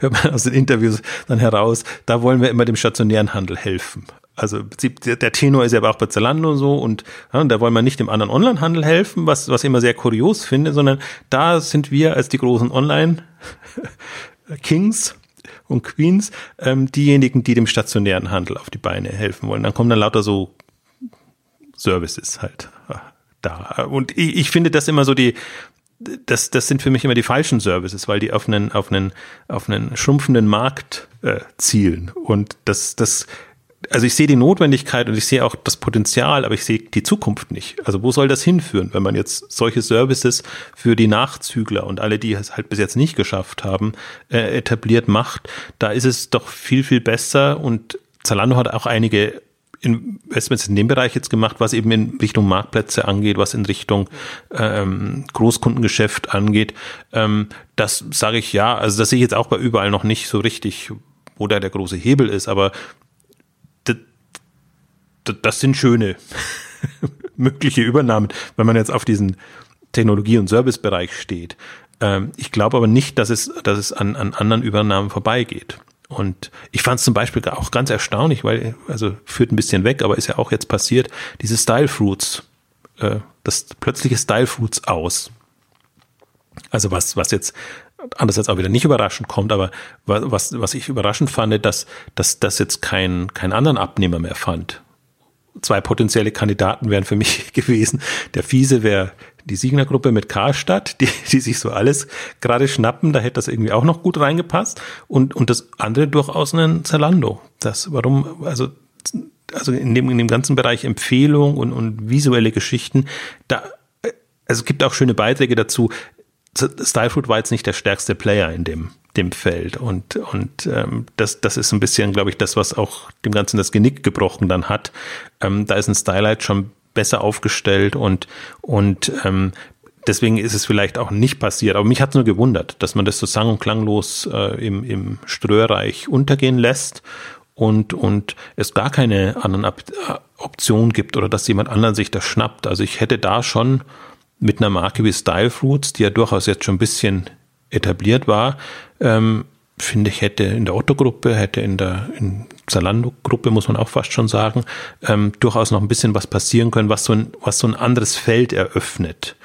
hört man aus den Interviews dann heraus, da wollen wir immer dem stationären Handel helfen. Also der Tenor ist ja aber auch bei Zalando so und ja, da wollen wir nicht dem anderen Onlinehandel helfen, was, was ich immer sehr kurios finde, sondern da sind wir als die großen Online-Kings und Queens ähm, diejenigen, die dem stationären Handel auf die Beine helfen wollen. Dann kommen dann lauter so Services halt da. Und ich, ich finde das immer so die, das, das sind für mich immer die falschen Services, weil die auf einen, auf einen, auf einen schrumpfenden Markt äh, zielen. Und das, das, also ich sehe die Notwendigkeit und ich sehe auch das Potenzial, aber ich sehe die Zukunft nicht. Also wo soll das hinführen, wenn man jetzt solche Services für die Nachzügler und alle, die es halt bis jetzt nicht geschafft haben, äh, etabliert macht? Da ist es doch viel, viel besser und Zalando hat auch einige Investments in dem Bereich jetzt gemacht, was eben in Richtung Marktplätze angeht, was in Richtung ähm, Großkundengeschäft angeht. Ähm, das sage ich ja, also das sehe ich jetzt auch bei überall noch nicht so richtig, wo da der große Hebel ist, aber das, das sind schöne mögliche Übernahmen, wenn man jetzt auf diesen Technologie- und Servicebereich steht. Ähm, ich glaube aber nicht, dass es, dass es an, an anderen Übernahmen vorbeigeht. Und ich fand es zum Beispiel auch ganz erstaunlich, weil, also führt ein bisschen weg, aber ist ja auch jetzt passiert, diese Style Fruits, äh, das plötzliche Style Fruits aus. Also was, was jetzt andererseits auch wieder nicht überraschend kommt, aber was, was ich überraschend fand, dass, dass das jetzt kein, keinen anderen Abnehmer mehr fand. Zwei potenzielle Kandidaten wären für mich gewesen. Der Fiese wäre die Siegner-Gruppe mit Karstadt, die, die sich so alles gerade schnappen, da hätte das irgendwie auch noch gut reingepasst. Und, und das andere durchaus ein Zalando. Das, warum, also, also in dem, in dem ganzen Bereich Empfehlung und, und visuelle Geschichten, da, also es gibt auch schöne Beiträge dazu. Stylefood war jetzt nicht der stärkste Player in dem, dem Feld. Und, und ähm, das, das ist ein bisschen, glaube ich, das, was auch dem Ganzen das Genick gebrochen dann hat. Ähm, da ist ein Stylight schon besser aufgestellt und, und ähm, deswegen ist es vielleicht auch nicht passiert. Aber mich hat es nur gewundert, dass man das so sang- und klanglos äh, im, im Ströerreich untergehen lässt und, und es gar keine anderen Op Optionen gibt oder dass jemand anderen sich das schnappt. Also ich hätte da schon mit einer Marke wie Style Fruits, die ja durchaus jetzt schon ein bisschen etabliert war, ähm, finde ich, hätte in der Otto-Gruppe, hätte in der in Zalando-Gruppe, muss man auch fast schon sagen, ähm, durchaus noch ein bisschen was passieren können, was so ein, was so ein anderes Feld eröffnet.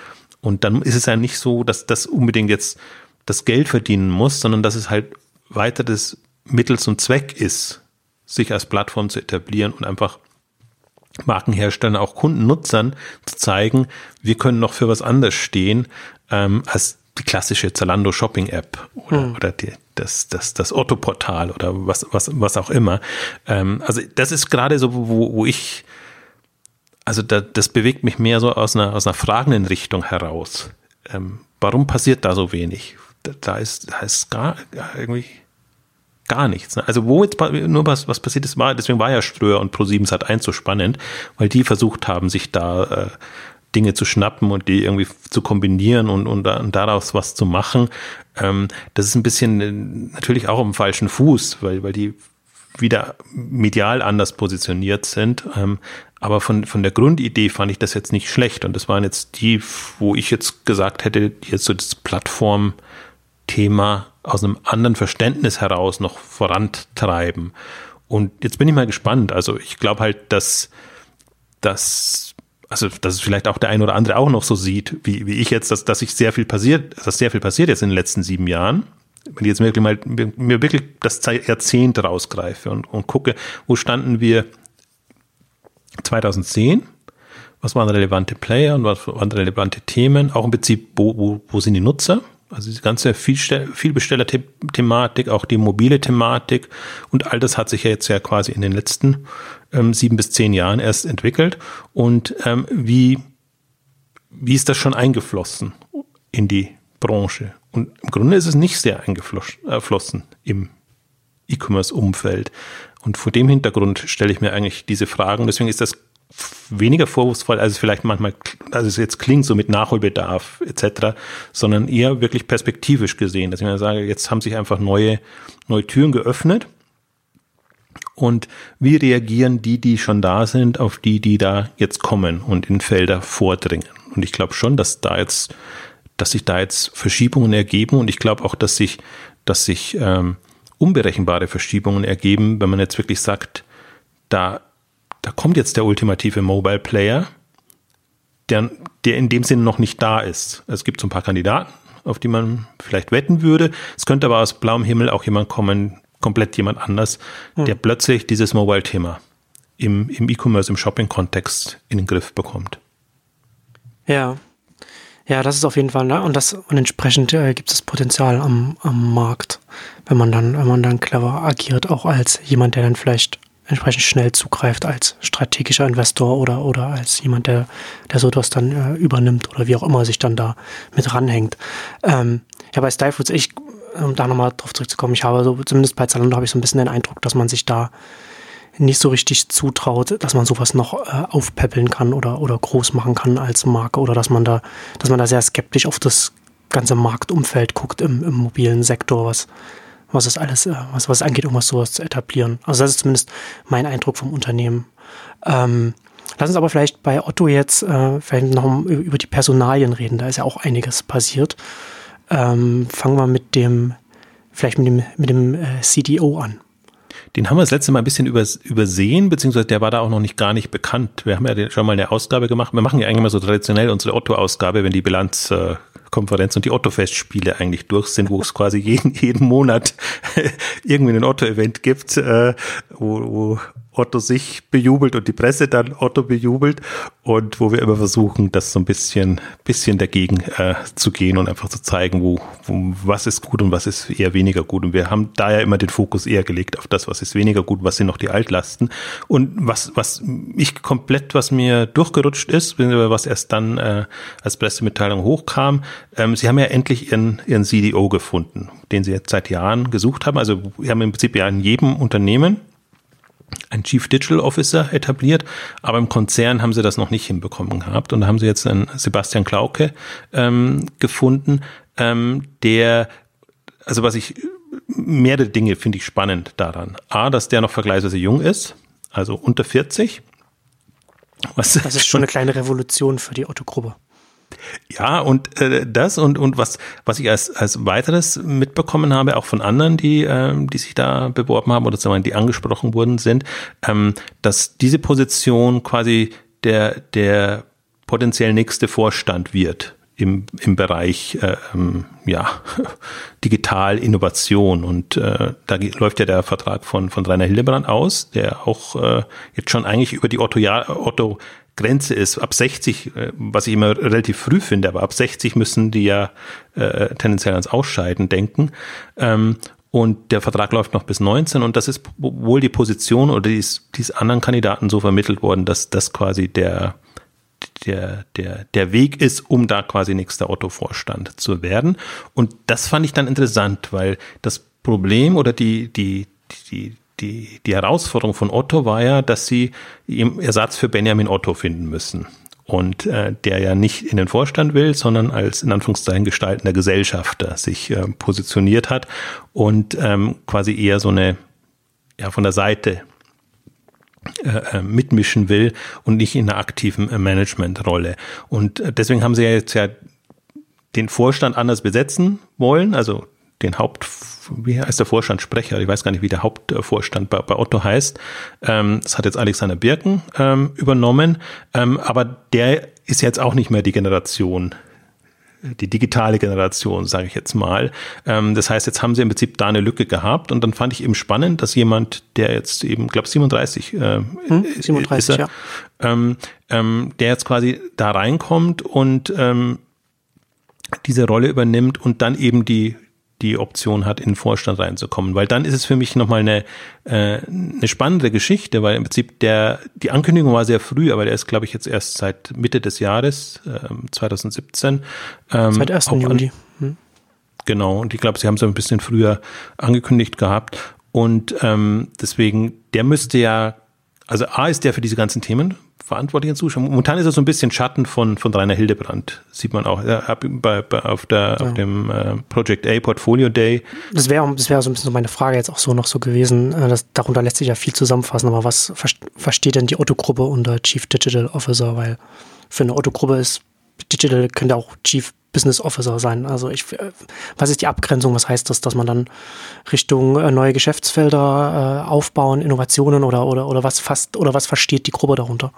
Und dann ist es ja nicht so, dass das unbedingt jetzt das Geld verdienen muss, sondern dass es halt weiter des Mittels und Zweck ist, sich als Plattform zu etablieren und einfach Markenherstellern, auch Kundennutzern zu zeigen, wir können noch für was anderes stehen, ähm, als die klassische Zalando Shopping App oder, hm. oder die, das, das, das Otto-Portal oder was, was, was auch immer. Ähm, also das ist gerade so, wo, wo ich, also da, das bewegt mich mehr so aus einer, aus einer fragenden Richtung heraus. Ähm, warum passiert da so wenig? Da, da ist, da ist gar, irgendwie gar nichts. Ne? Also wo jetzt nur was, was passiert ist, war, deswegen war ja Ströer und Pro7 Sat 1 so spannend, weil die versucht haben, sich da äh, Dinge zu schnappen und die irgendwie zu kombinieren und, und, daraus was zu machen. Ähm, das ist ein bisschen äh, natürlich auch im falschen Fuß, weil, weil die wieder medial anders positioniert sind. Ähm, aber von, von der Grundidee fand ich das jetzt nicht schlecht. Und das waren jetzt die, wo ich jetzt gesagt hätte, jetzt so das Plattform-Thema aus einem anderen Verständnis heraus noch vorantreiben. Und jetzt bin ich mal gespannt. Also ich glaube halt, dass, dass also dass es vielleicht auch der ein oder andere auch noch so sieht, wie, wie ich jetzt, dass, dass sich sehr viel passiert, dass sehr viel passiert jetzt in den letzten sieben Jahren. Wenn ich jetzt wirklich mal mir wirklich das Jahrzehnt rausgreife und, und gucke, wo standen wir 2010, was waren relevante Player und was waren relevante Themen, auch im Prinzip, wo, wo, wo sind die Nutzer? Also die ganze Vielbesteller-Thematik, auch die mobile Thematik und all das hat sich ja jetzt ja quasi in den letzten ähm, sieben bis zehn Jahren erst entwickelt. Und ähm, wie, wie ist das schon eingeflossen in die Branche? Und im Grunde ist es nicht sehr eingeflossen im E-Commerce-Umfeld. Und vor dem Hintergrund stelle ich mir eigentlich diese Fragen. Deswegen ist das weniger vorwurfsvoll, als es vielleicht manchmal, als es jetzt klingt, so mit Nachholbedarf etc., sondern eher wirklich perspektivisch gesehen, dass ich mir sage, jetzt haben sich einfach neue, neue Türen geöffnet und wie reagieren die, die schon da sind, auf die, die da jetzt kommen und in Felder vordringen. Und ich glaube schon, dass da jetzt, dass sich da jetzt Verschiebungen ergeben und ich glaube auch, dass sich, dass sich ähm, unberechenbare Verschiebungen ergeben, wenn man jetzt wirklich sagt, da, da kommt jetzt der ultimative Mobile Player, der, der in dem Sinne noch nicht da ist. Es gibt so ein paar Kandidaten, auf die man vielleicht wetten würde. Es könnte aber aus blauem Himmel auch jemand kommen, komplett jemand anders, hm. der plötzlich dieses Mobile-Thema im, im E-Commerce, im Shopping-Kontext in den Griff bekommt. Ja. Ja, das ist auf jeden Fall, ne? Und das und entsprechend äh, gibt es Potenzial am, am Markt, wenn man dann, wenn man dann clever agiert, auch als jemand, der dann vielleicht entsprechend schnell zugreift als strategischer Investor oder, oder als jemand, der, der so etwas dann äh, übernimmt oder wie auch immer sich dann da mit ranhängt. Ähm, ja, bei Style Foods, ich um da nochmal drauf zurückzukommen, ich habe so, zumindest bei Zalando habe ich so ein bisschen den Eindruck, dass man sich da nicht so richtig zutraut, dass man sowas noch äh, aufpäppeln kann oder, oder groß machen kann als Marke oder dass man da, dass man da sehr skeptisch auf das ganze Marktumfeld guckt im, im mobilen Sektor, was, was es alles, äh, was, was angeht, um was sowas zu etablieren. Also das ist zumindest mein Eindruck vom Unternehmen. Ähm, lass uns aber vielleicht bei Otto jetzt äh, vielleicht noch über die Personalien reden. Da ist ja auch einiges passiert. Ähm, fangen wir mit dem, vielleicht mit dem, mit dem äh, CDO an. Den haben wir das letzte Mal ein bisschen übersehen, beziehungsweise der war da auch noch nicht gar nicht bekannt. Wir haben ja schon mal eine Ausgabe gemacht. Wir machen ja eigentlich mal so traditionell unsere Otto-Ausgabe, wenn die Bilanzkonferenz und die Otto-Festspiele eigentlich durch sind, wo es quasi jeden, jeden Monat irgendwie ein Otto-Event gibt, äh, wo, wo Otto sich bejubelt und die Presse dann Otto bejubelt und wo wir immer versuchen, das so ein bisschen, bisschen dagegen äh, zu gehen und einfach zu zeigen, wo, wo, was ist gut und was ist eher weniger gut. Und wir haben da ja immer den Fokus eher gelegt auf das, was ist weniger gut, was sind noch die Altlasten. Und was, was ich komplett, was mir durchgerutscht ist, was erst dann äh, als Pressemitteilung hochkam, ähm, sie haben ja endlich ihren, ihren CDO gefunden, den sie jetzt seit Jahren gesucht haben. Also wir haben im Prinzip ja in jedem Unternehmen ein Chief Digital Officer etabliert, aber im Konzern haben sie das noch nicht hinbekommen gehabt. Und da haben sie jetzt einen Sebastian Klauke ähm, gefunden, ähm, der, also was ich, mehrere Dinge finde ich spannend daran. A, dass der noch vergleichsweise jung ist, also unter 40. Was das ist schon eine kleine Revolution für die Otto-Gruppe. Ja, und äh, das und, und was, was ich als, als weiteres mitbekommen habe, auch von anderen, die, ähm, die sich da beworben haben oder sagen, die angesprochen worden sind, ähm, dass diese Position quasi der, der potenziell nächste Vorstand wird im, im Bereich äh, ähm, ja, Digital Innovation. Und äh, da läuft ja der Vertrag von, von Rainer Hildebrand aus, der auch äh, jetzt schon eigentlich über die Otto, Otto Grenze ist. Ab 60, äh, was ich immer relativ früh finde, aber ab 60 müssen die ja äh, tendenziell ans Ausscheiden denken. Ähm, und der Vertrag läuft noch bis 19 und das ist wohl die Position oder die ist, die ist anderen Kandidaten so vermittelt worden, dass das quasi der, der, der, der Weg ist, um da quasi nächster Otto-Vorstand zu werden. Und das fand ich dann interessant, weil das Problem oder die, die, die, die, die Herausforderung von Otto war ja, dass sie Ersatz für Benjamin Otto finden müssen. Und äh, der ja nicht in den Vorstand will, sondern als in Anführungszeichen gestaltender Gesellschafter sich äh, positioniert hat und ähm, quasi eher so eine, ja, von der Seite äh, äh mitmischen will und nicht in einer aktiven äh, Managementrolle. Und äh, deswegen haben sie ja jetzt ja den Vorstand anders besetzen wollen, also den Haupt, wie heißt der Vorstandssprecher? Ich weiß gar nicht, wie der Hauptvorstand bei, bei Otto heißt. Ähm, das hat jetzt Alexander Birken ähm, übernommen, ähm, aber der ist jetzt auch nicht mehr die Generation, die digitale Generation, sage ich jetzt mal. Ähm, das heißt, jetzt haben sie im Prinzip da eine Lücke gehabt und dann fand ich eben spannend, dass jemand, der jetzt eben, glaube 37, äh, hm, 37 ist er, ja. ähm, ähm, der jetzt quasi da reinkommt und ähm, diese Rolle übernimmt und dann eben die die Option hat, in den Vorstand reinzukommen. Weil dann ist es für mich nochmal eine, äh, eine spannende Geschichte, weil im Prinzip der, die Ankündigung war sehr früh, aber der ist, glaube ich, jetzt erst seit Mitte des Jahres, äh, 2017. Ähm, seit 1. Juli. Hm. Genau, und ich glaube, sie haben es ein bisschen früher angekündigt gehabt. Und ähm, deswegen, der müsste ja, also A ist der für diese ganzen Themen verantwortlichen Zuschauer. Momentan ist er so ein bisschen Schatten von, von Rainer Hildebrand. Sieht man auch ja, bei, bei, auf, der, ja. auf dem äh, Project A Portfolio Day. Das wäre das wäre so ein bisschen so meine Frage jetzt auch so noch so gewesen. Äh, das, darunter lässt sich ja viel zusammenfassen, aber was versteht denn die Otto-Gruppe unter Chief Digital Officer? Weil für eine Otto-Gruppe ist Digital könnte auch Chief Business Officer sein. Also ich, äh, was ist die Abgrenzung? Was heißt das, dass man dann Richtung äh, neue Geschäftsfelder äh, aufbauen, Innovationen oder, oder, oder was fast, oder was versteht die Gruppe darunter?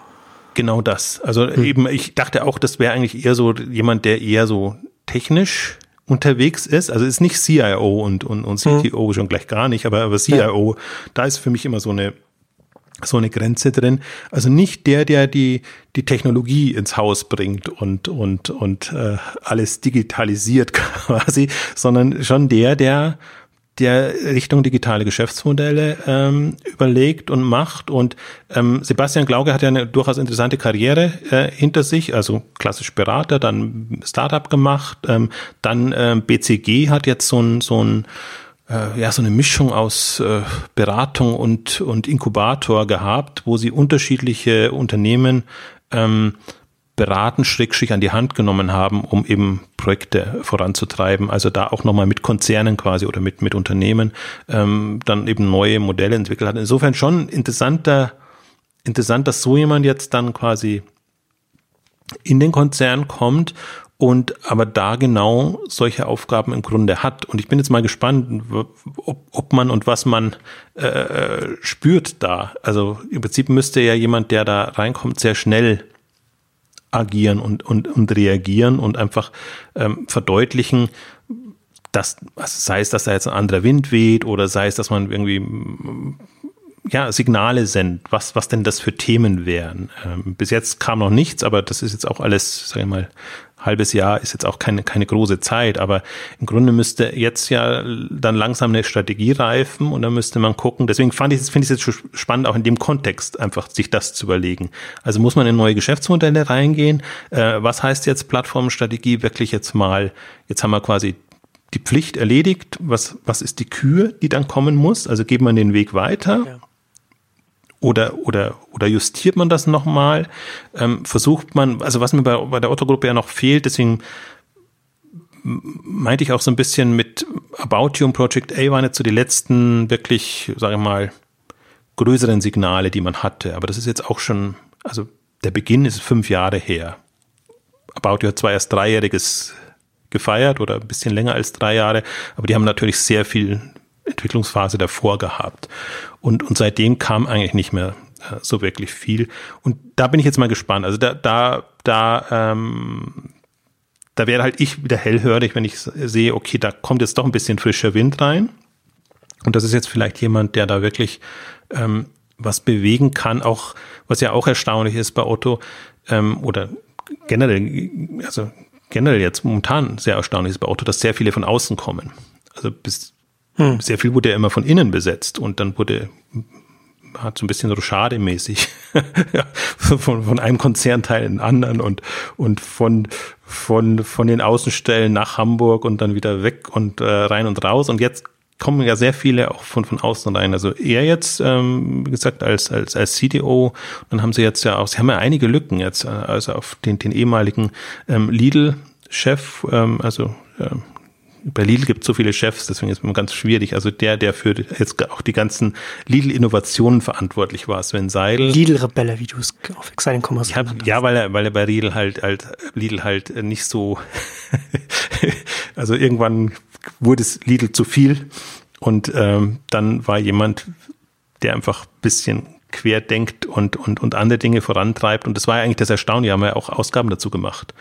Genau das. Also hm. eben, ich dachte auch, das wäre eigentlich eher so jemand, der eher so technisch unterwegs ist. Also ist nicht CIO und, und, und CTO hm. schon gleich gar nicht, aber, aber CIO, ja. da ist für mich immer so eine so eine Grenze drin. Also nicht der, der die, die Technologie ins Haus bringt und, und, und äh, alles digitalisiert quasi, sondern schon der, der der Richtung digitale Geschäftsmodelle ähm, überlegt und macht. Und ähm, Sebastian Glauge hat ja eine durchaus interessante Karriere äh, hinter sich, also klassisch Berater, dann Startup gemacht, ähm, dann ähm, BCG hat jetzt so ein, so ein äh, ja so eine Mischung aus äh, Beratung und, und Inkubator gehabt, wo sie unterschiedliche Unternehmen ähm, beraten, schrägstrich an die Hand genommen haben, um eben Projekte voranzutreiben. Also da auch nochmal mit Konzernen quasi oder mit, mit Unternehmen ähm, dann eben neue Modelle entwickelt hat. Insofern schon interessanter, interessant, dass so jemand jetzt dann quasi in den Konzern kommt und aber da genau solche Aufgaben im Grunde hat. Und ich bin jetzt mal gespannt, ob, ob man und was man äh, spürt da. Also im Prinzip müsste ja jemand, der da reinkommt, sehr schnell agieren und, und, und reagieren und einfach ähm, verdeutlichen, dass, also sei es, dass da jetzt ein anderer Wind weht oder sei es, dass man irgendwie ja, Signale sendet, was, was denn das für Themen wären. Ähm, bis jetzt kam noch nichts, aber das ist jetzt auch alles, sag ich mal, halbes Jahr ist jetzt auch keine, keine große Zeit, aber im Grunde müsste jetzt ja dann langsam eine Strategie reifen und dann müsste man gucken. Deswegen fand ich, finde ich es jetzt spannend, auch in dem Kontext einfach sich das zu überlegen. Also muss man in neue Geschäftsmodelle reingehen. Äh, was heißt jetzt Plattformstrategie wirklich jetzt mal? Jetzt haben wir quasi die Pflicht erledigt. Was, was ist die Kür, die dann kommen muss? Also geht man den Weg weiter? Ja oder, oder, oder justiert man das nochmal? Ähm, versucht man, also was mir bei, bei der Otto-Gruppe ja noch fehlt, deswegen meinte ich auch so ein bisschen mit About You und Project A waren jetzt so die letzten wirklich, sage ich mal, größeren Signale, die man hatte. Aber das ist jetzt auch schon, also der Beginn ist fünf Jahre her. About You hat zwar erst dreijähriges gefeiert oder ein bisschen länger als drei Jahre, aber die haben natürlich sehr viel Entwicklungsphase davor gehabt. Und, und seitdem kam eigentlich nicht mehr äh, so wirklich viel. Und da bin ich jetzt mal gespannt. Also da, da, da, ähm, da wäre halt ich wieder hellhörig, wenn ich sehe, okay, da kommt jetzt doch ein bisschen frischer Wind rein. Und das ist jetzt vielleicht jemand, der da wirklich ähm, was bewegen kann, auch was ja auch erstaunlich ist bei Otto ähm, oder generell, also generell jetzt momentan sehr erstaunlich ist bei Otto, dass sehr viele von außen kommen. Also bis hm. Sehr viel wurde ja immer von innen besetzt und dann wurde hat so ein bisschen Rochade-mäßig ja, von, von einem Konzernteil in den anderen und, und von, von, von den Außenstellen nach Hamburg und dann wieder weg und äh, rein und raus. Und jetzt kommen ja sehr viele auch von, von außen rein. Also er jetzt, ähm, wie gesagt, als, als, als CDO, dann haben sie jetzt ja auch, sie haben ja einige Lücken jetzt, äh, also auf den, den ehemaligen ähm, Lidl-Chef, ähm, also äh, bei Lidl gibt es so viele Chefs, deswegen ist es ganz schwierig. Also der, der für jetzt auch die ganzen Lidl-Innovationen verantwortlich war, Sven Seidel. Lidl-Rebelle, wie du es auf Exciting Commerce ja, ja, weil er, weil er bei Lidl halt, halt Lidl halt nicht so, also irgendwann wurde es Lidl zu viel und ähm, dann war jemand, der einfach bisschen quer denkt und, und, und andere Dinge vorantreibt. Und das war ja eigentlich das Erstaunliche, haben wir ja auch Ausgaben dazu gemacht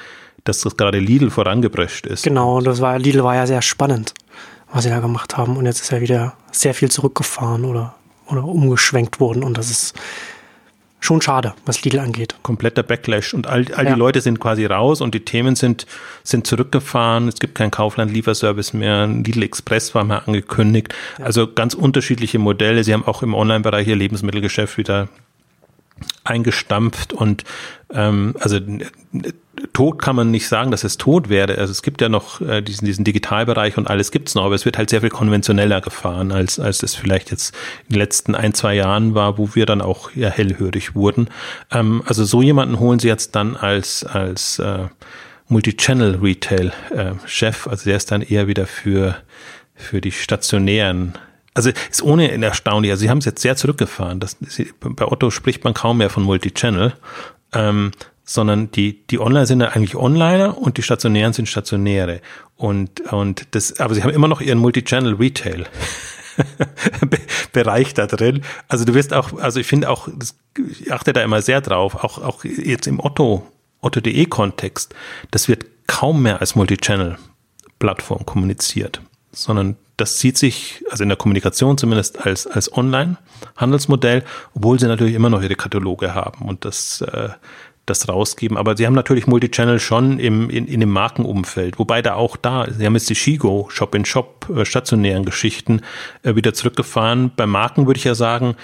dass das gerade Lidl vorangeprescht ist. Genau, das war, Lidl war ja sehr spannend, was sie da gemacht haben. Und jetzt ist ja wieder sehr viel zurückgefahren oder, oder umgeschwenkt worden. Und das ist schon schade, was Lidl angeht. Kompletter Backlash. Und all, all ja. die Leute sind quasi raus und die Themen sind, sind zurückgefahren. Es gibt keinen Kaufland-Lieferservice mehr. Lidl Express war mal angekündigt. Ja. Also ganz unterschiedliche Modelle. Sie haben auch im Online-Bereich ihr Lebensmittelgeschäft wieder eingestampft und ähm, also tot kann man nicht sagen, dass es tot wäre. Also es gibt ja noch äh, diesen, diesen Digitalbereich und alles gibt's noch, aber es wird halt sehr viel konventioneller gefahren, als, als es vielleicht jetzt in den letzten ein, zwei Jahren war, wo wir dann auch ja hellhörig wurden. Ähm, also so jemanden holen sie jetzt dann als, als äh, Multi-Channel-Retail-Chef. Äh, also der ist dann eher wieder für, für die stationären also ist ohne erstaunlich. Also sie haben es jetzt sehr zurückgefahren. Das, bei Otto spricht man kaum mehr von Multichannel, ähm, sondern die die Online sind eigentlich Onliner und die stationären sind stationäre. Und und das, aber sie haben immer noch ihren Multichannel Retail. Bereich da drin. Also du wirst auch, also ich finde auch, ich achte da immer sehr drauf, auch, auch jetzt im Otto, Otto.de Kontext, das wird kaum mehr als Multichannel-Plattform kommuniziert, sondern das sieht sich, also in der Kommunikation zumindest als, als Online-Handelsmodell, obwohl sie natürlich immer noch ihre Kataloge haben und das, äh, das rausgeben. Aber sie haben natürlich Multichannel schon im, in, in dem Markenumfeld, wobei da auch da, sie haben jetzt die Shigo Shop-in-Shop äh, stationären Geschichten äh, wieder zurückgefahren. Bei Marken würde ich ja sagen,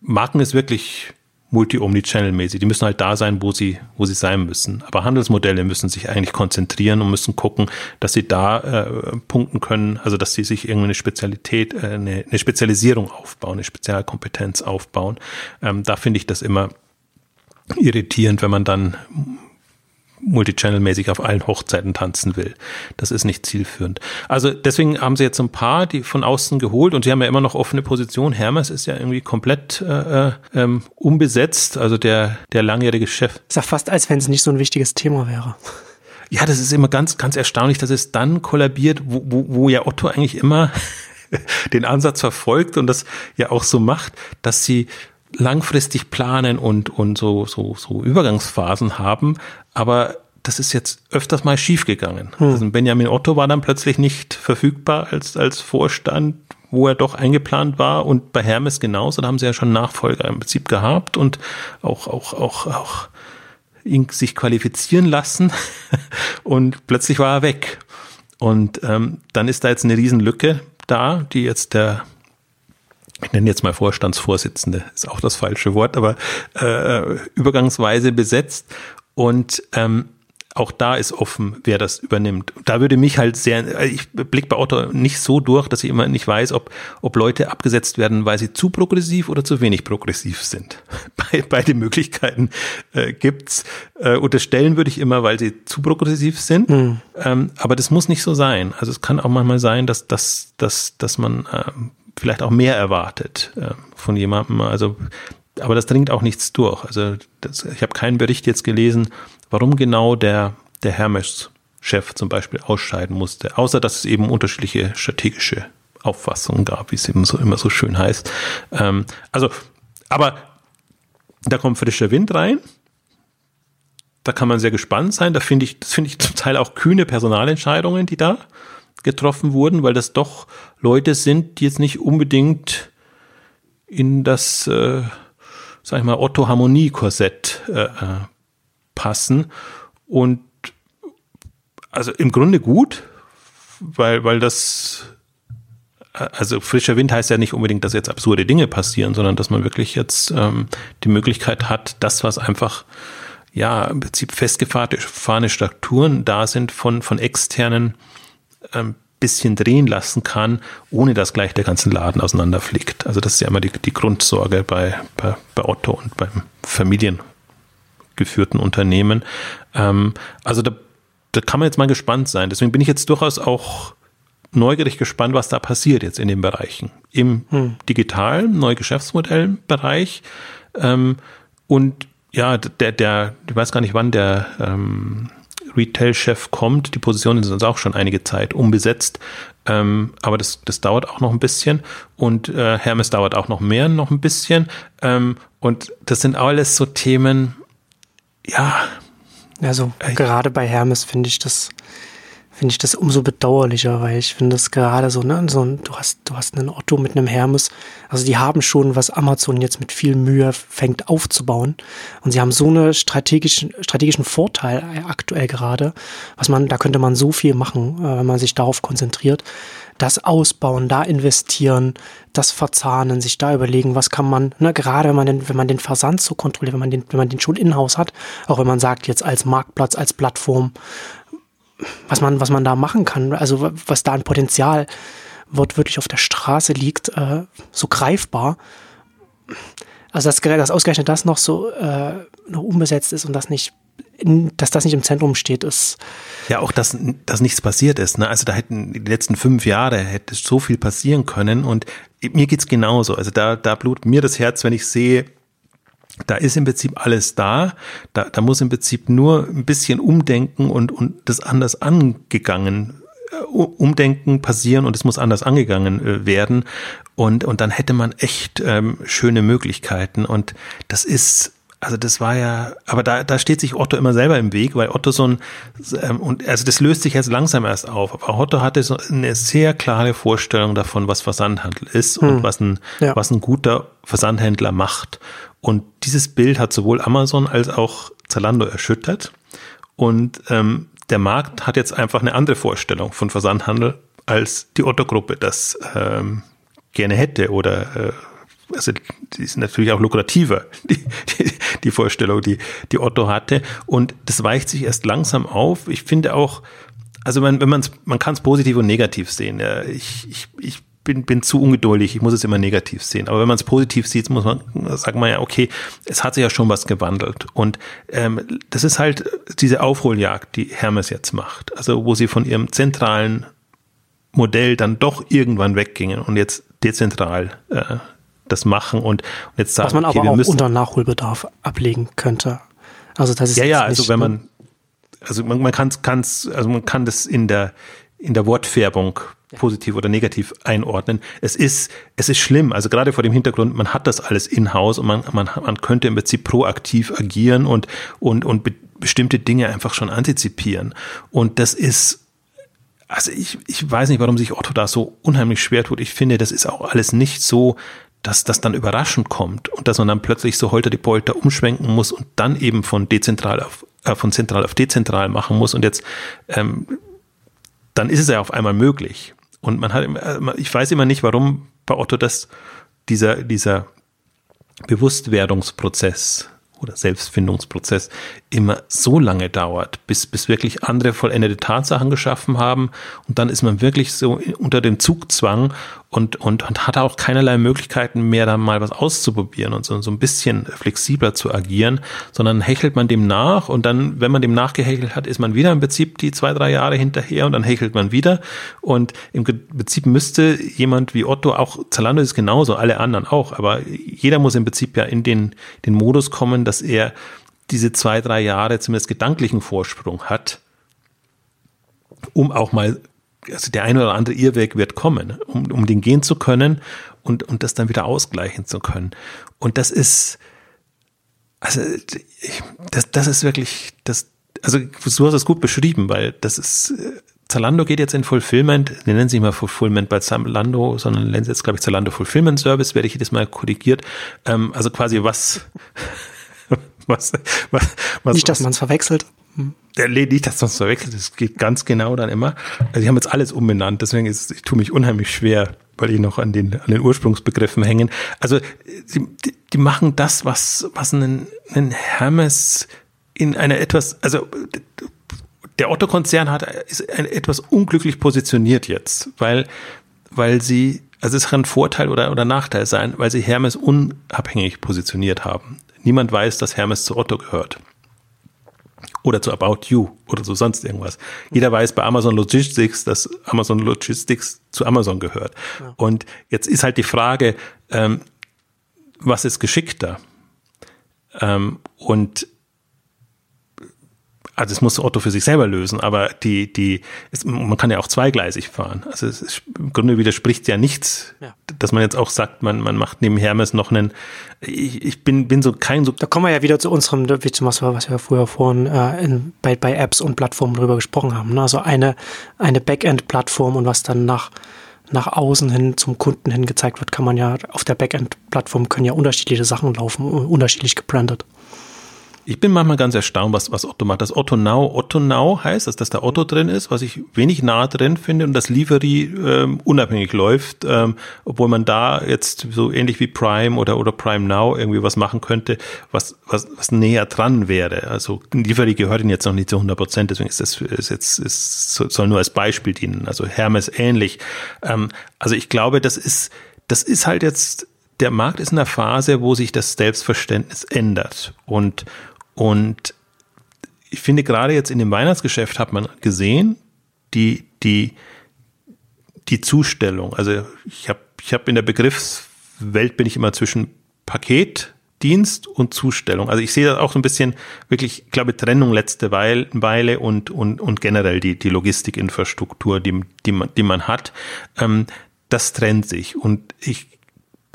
Marken ist wirklich multi-omni-channel-mäßig. Die müssen halt da sein, wo sie, wo sie sein müssen. Aber Handelsmodelle müssen sich eigentlich konzentrieren und müssen gucken, dass sie da äh, punkten können, also dass sie sich irgendwie eine Spezialität, äh, eine, eine Spezialisierung aufbauen, eine Spezialkompetenz aufbauen. Ähm, da finde ich das immer irritierend, wenn man dann multichannel-mäßig auf allen Hochzeiten tanzen will. Das ist nicht zielführend. Also deswegen haben sie jetzt ein paar, die von außen geholt und sie haben ja immer noch offene Position. Hermes ist ja irgendwie komplett äh, äh, ähm, unbesetzt, also der, der langjährige Chef. Ist ja fast, als wenn es nicht so ein wichtiges Thema wäre. Ja, das ist immer ganz, ganz erstaunlich, dass es dann kollabiert, wo, wo, wo ja Otto eigentlich immer den Ansatz verfolgt und das ja auch so macht, dass sie langfristig planen und, und so, so, so Übergangsphasen haben, aber das ist jetzt öfters mal schiefgegangen. Hm. Also Benjamin Otto war dann plötzlich nicht verfügbar als, als Vorstand, wo er doch eingeplant war und bei Hermes genauso, da haben sie ja schon Nachfolger im Prinzip gehabt und auch, auch, auch, auch ihn sich qualifizieren lassen und plötzlich war er weg. Und ähm, dann ist da jetzt eine Riesenlücke da, die jetzt der ich nenne jetzt mal Vorstandsvorsitzende, ist auch das falsche Wort, aber äh, übergangsweise besetzt. Und ähm, auch da ist offen, wer das übernimmt. Da würde mich halt sehr, ich blicke bei Otto nicht so durch, dass ich immer nicht weiß, ob, ob Leute abgesetzt werden, weil sie zu progressiv oder zu wenig progressiv sind. Bei, beide Möglichkeiten äh, gibt's. Äh, unterstellen würde ich immer, weil sie zu progressiv sind. Mhm. Ähm, aber das muss nicht so sein. Also es kann auch manchmal sein, dass, dass, dass, dass man ähm, vielleicht auch mehr erwartet äh, von jemandem. Also, aber das dringt auch nichts durch. Also das, ich habe keinen Bericht jetzt gelesen, warum genau der, der Hermes-Chef zum Beispiel ausscheiden musste, außer dass es eben unterschiedliche strategische Auffassungen gab, wie es eben so immer so schön heißt. Ähm, also, aber da kommt frischer Wind rein. Da kann man sehr gespannt sein. Da finde ich, das finde ich zum Teil auch kühne Personalentscheidungen, die da getroffen wurden, weil das doch Leute sind, die jetzt nicht unbedingt in das, äh, sag ich mal, Otto-Harmonie-Korsett äh, äh, passen. Und also im Grunde gut, weil, weil das, äh, also frischer Wind heißt ja nicht unbedingt, dass jetzt absurde Dinge passieren, sondern dass man wirklich jetzt ähm, die Möglichkeit hat, das, was einfach ja im Prinzip festgefahrene Strukturen da sind von, von externen ein bisschen drehen lassen kann, ohne dass gleich der ganze Laden auseinanderfliegt. Also das ist ja immer die, die Grundsorge bei, bei, bei Otto und beim familiengeführten Unternehmen. Ähm, also da, da kann man jetzt mal gespannt sein. Deswegen bin ich jetzt durchaus auch neugierig gespannt, was da passiert jetzt in den Bereichen. Im hm. digitalen, Neugeschäftsmodellbereich ähm, und ja, der, der, ich weiß gar nicht, wann der ähm, Retail-Chef kommt. Die Positionen sind auch schon einige Zeit unbesetzt. Ähm, aber das, das dauert auch noch ein bisschen. Und äh, Hermes dauert auch noch mehr, noch ein bisschen. Ähm, und das sind alles so Themen, ja. Also gerade bei Hermes finde ich das finde ich das umso bedauerlicher, weil ich finde es gerade so, ne, so du hast, du hast einen Otto mit einem Hermes, also die haben schon, was Amazon jetzt mit viel Mühe fängt aufzubauen. Und sie haben so einen strategischen, strategischen Vorteil aktuell gerade, was man, da könnte man so viel machen, äh, wenn man sich darauf konzentriert. Das ausbauen, da investieren, das verzahnen, sich da überlegen, was kann man, ne, gerade wenn man den, wenn man den Versand so kontrolliert, wenn man den, wenn man den schon in-house hat, auch wenn man sagt, jetzt als Marktplatz, als Plattform, was man, was man da machen kann, also was da an Potenzial wortwörtlich auf der Straße liegt, äh, so greifbar. Also dass, dass ausgerechnet das noch so äh, noch unbesetzt ist und das nicht, dass das nicht im Zentrum steht, ist. Ja, auch dass, dass nichts passiert ist. Ne? Also da hätten die letzten fünf Jahre hätte so viel passieren können und mir geht's genauso. Also da, da blutet mir das Herz, wenn ich sehe, da ist im Prinzip alles da. Da, da muss im Prinzip nur ein bisschen umdenken und, und das anders angegangen äh, Umdenken passieren und es muss anders angegangen äh, werden. Und, und dann hätte man echt ähm, schöne Möglichkeiten. Und das ist, also das war ja, aber da, da steht sich Otto immer selber im Weg, weil Otto so ein, ähm, und also das löst sich jetzt langsam erst auf. Aber Otto hatte so eine sehr klare Vorstellung davon, was Versandhandel ist hm. und was ein, ja. was ein guter Versandhändler macht. Und dieses Bild hat sowohl Amazon als auch Zalando erschüttert. Und ähm, der Markt hat jetzt einfach eine andere Vorstellung von Versandhandel, als die Otto-Gruppe das ähm, gerne hätte oder, äh, also die ist natürlich auch lukrativer, die, die, die Vorstellung, die, die Otto hatte. Und das weicht sich erst langsam auf. Ich finde auch, also man, wenn man's, man kann es positiv und negativ sehen. Ja, ich, ich, ich bin, bin zu ungeduldig, ich muss es immer negativ sehen. Aber wenn man es positiv sieht, muss man, sagen wir ja, okay, es hat sich ja schon was gewandelt. Und ähm, das ist halt diese Aufholjagd, die Hermes jetzt macht. Also wo sie von ihrem zentralen Modell dann doch irgendwann weggingen und jetzt dezentral äh, das machen und, und jetzt sagen, Was man okay, aber auch unter Nachholbedarf ablegen könnte. Also das ist ja ja, also wenn man also man, man kann es, also man kann das in der in der Wortfärbung positiv oder negativ einordnen. Es ist, es ist schlimm. Also gerade vor dem Hintergrund, man hat das alles in-house und man, man, man könnte im Prinzip proaktiv agieren und, und, und be bestimmte Dinge einfach schon antizipieren. Und das ist, also ich, ich weiß nicht, warum sich Otto da so unheimlich schwer tut. Ich finde, das ist auch alles nicht so, dass das dann überraschend kommt und dass man dann plötzlich so holter die Polter umschwenken muss und dann eben von dezentral auf, äh, von zentral auf dezentral machen muss. Und jetzt, ähm, dann ist es ja auf einmal möglich. Und man hat, äh, ich weiß immer nicht, warum bei Otto das, dieser, dieser Bewusstwerdungsprozess oder Selbstfindungsprozess immer so lange dauert, bis, bis wirklich andere vollendete Tatsachen geschaffen haben. Und dann ist man wirklich so unter dem Zugzwang und, und, und hat auch keinerlei Möglichkeiten mehr, da mal was auszuprobieren und so, so ein bisschen flexibler zu agieren, sondern hechelt man dem nach und dann, wenn man dem nachgehechelt hat, ist man wieder im Prinzip die zwei, drei Jahre hinterher und dann hechelt man wieder. Und im Prinzip müsste jemand wie Otto, auch Zalando ist genauso, alle anderen auch, aber jeder muss im Prinzip ja in den, den Modus kommen, dass er diese zwei, drei Jahre zumindest gedanklichen Vorsprung hat, um auch mal also der eine oder andere Irrweg wird kommen, um, um den gehen zu können und, und das dann wieder ausgleichen zu können. Und das ist, also das, das ist wirklich, das, also du hast es gut beschrieben, weil das ist, Zalando geht jetzt in Fulfillment, die nennen sich mal Fulfillment bei Zalando, sondern nennen sie jetzt, glaube ich, Zalando Fulfillment Service, werde ich jedes Mal korrigiert. Ähm, also quasi was, was, was, was Nicht, dass man es verwechselt. Der nicht, dass das verwechselt das geht ganz genau dann immer. Also die haben jetzt alles umbenannt, deswegen ist, ich tue mich unheimlich schwer, weil die noch an den, an den Ursprungsbegriffen hängen. Also die, die machen das, was, was ein, ein Hermes in einer etwas, also der Otto-Konzern hat, ist etwas unglücklich positioniert jetzt, weil, weil sie, also es kann Vorteil oder, oder Nachteil sein, weil sie Hermes unabhängig positioniert haben. Niemand weiß, dass Hermes zu Otto gehört oder zu About You oder so sonst irgendwas. Jeder weiß bei Amazon Logistics, dass Amazon Logistics zu Amazon gehört. Ja. Und jetzt ist halt die Frage, ähm, was ist geschickter? Ähm, und also es muss Otto für sich selber lösen, aber die, die, es, man kann ja auch zweigleisig fahren. Also es ist, im Grunde widerspricht ja nichts, ja. dass man jetzt auch sagt, man, man macht neben Hermes noch einen, ich, ich bin, bin so kein so. Da kommen wir ja wieder zu unserem, wie zum Beispiel, was wir früher vorhin äh, in, bei, bei Apps und Plattformen drüber gesprochen haben. Ne? Also eine, eine Backend-Plattform und was dann nach, nach außen hin zum Kunden hin gezeigt wird, kann man ja auf der Backend-Plattform können ja unterschiedliche Sachen laufen, unterschiedlich gebrandet. Ich bin manchmal ganz erstaunt, was, was Otto macht. Das Otto Now Otto Now heißt, dass, dass da Otto drin ist, was ich wenig nah drin finde und das Livery ähm, unabhängig läuft, ähm, obwohl man da jetzt so ähnlich wie Prime oder, oder Prime Now irgendwie was machen könnte, was, was, was näher dran wäre. Also Livery gehört ihnen jetzt noch nicht zu 100 Prozent, deswegen ist das ist jetzt ist, soll nur als Beispiel dienen. Also Hermes ähnlich. Ähm, also ich glaube, das ist das ist halt jetzt der Markt ist in der Phase, wo sich das Selbstverständnis ändert und und ich finde, gerade jetzt in dem Weihnachtsgeschäft hat man gesehen, die, die, die Zustellung. Also ich habe ich hab in der Begriffswelt bin ich immer zwischen Paketdienst und Zustellung. Also ich sehe da auch so ein bisschen wirklich, ich glaube, Trennung letzte Weile, Weile und, und, und generell die, die Logistikinfrastruktur, die, die, man, die man hat. Ähm, das trennt sich. Und ich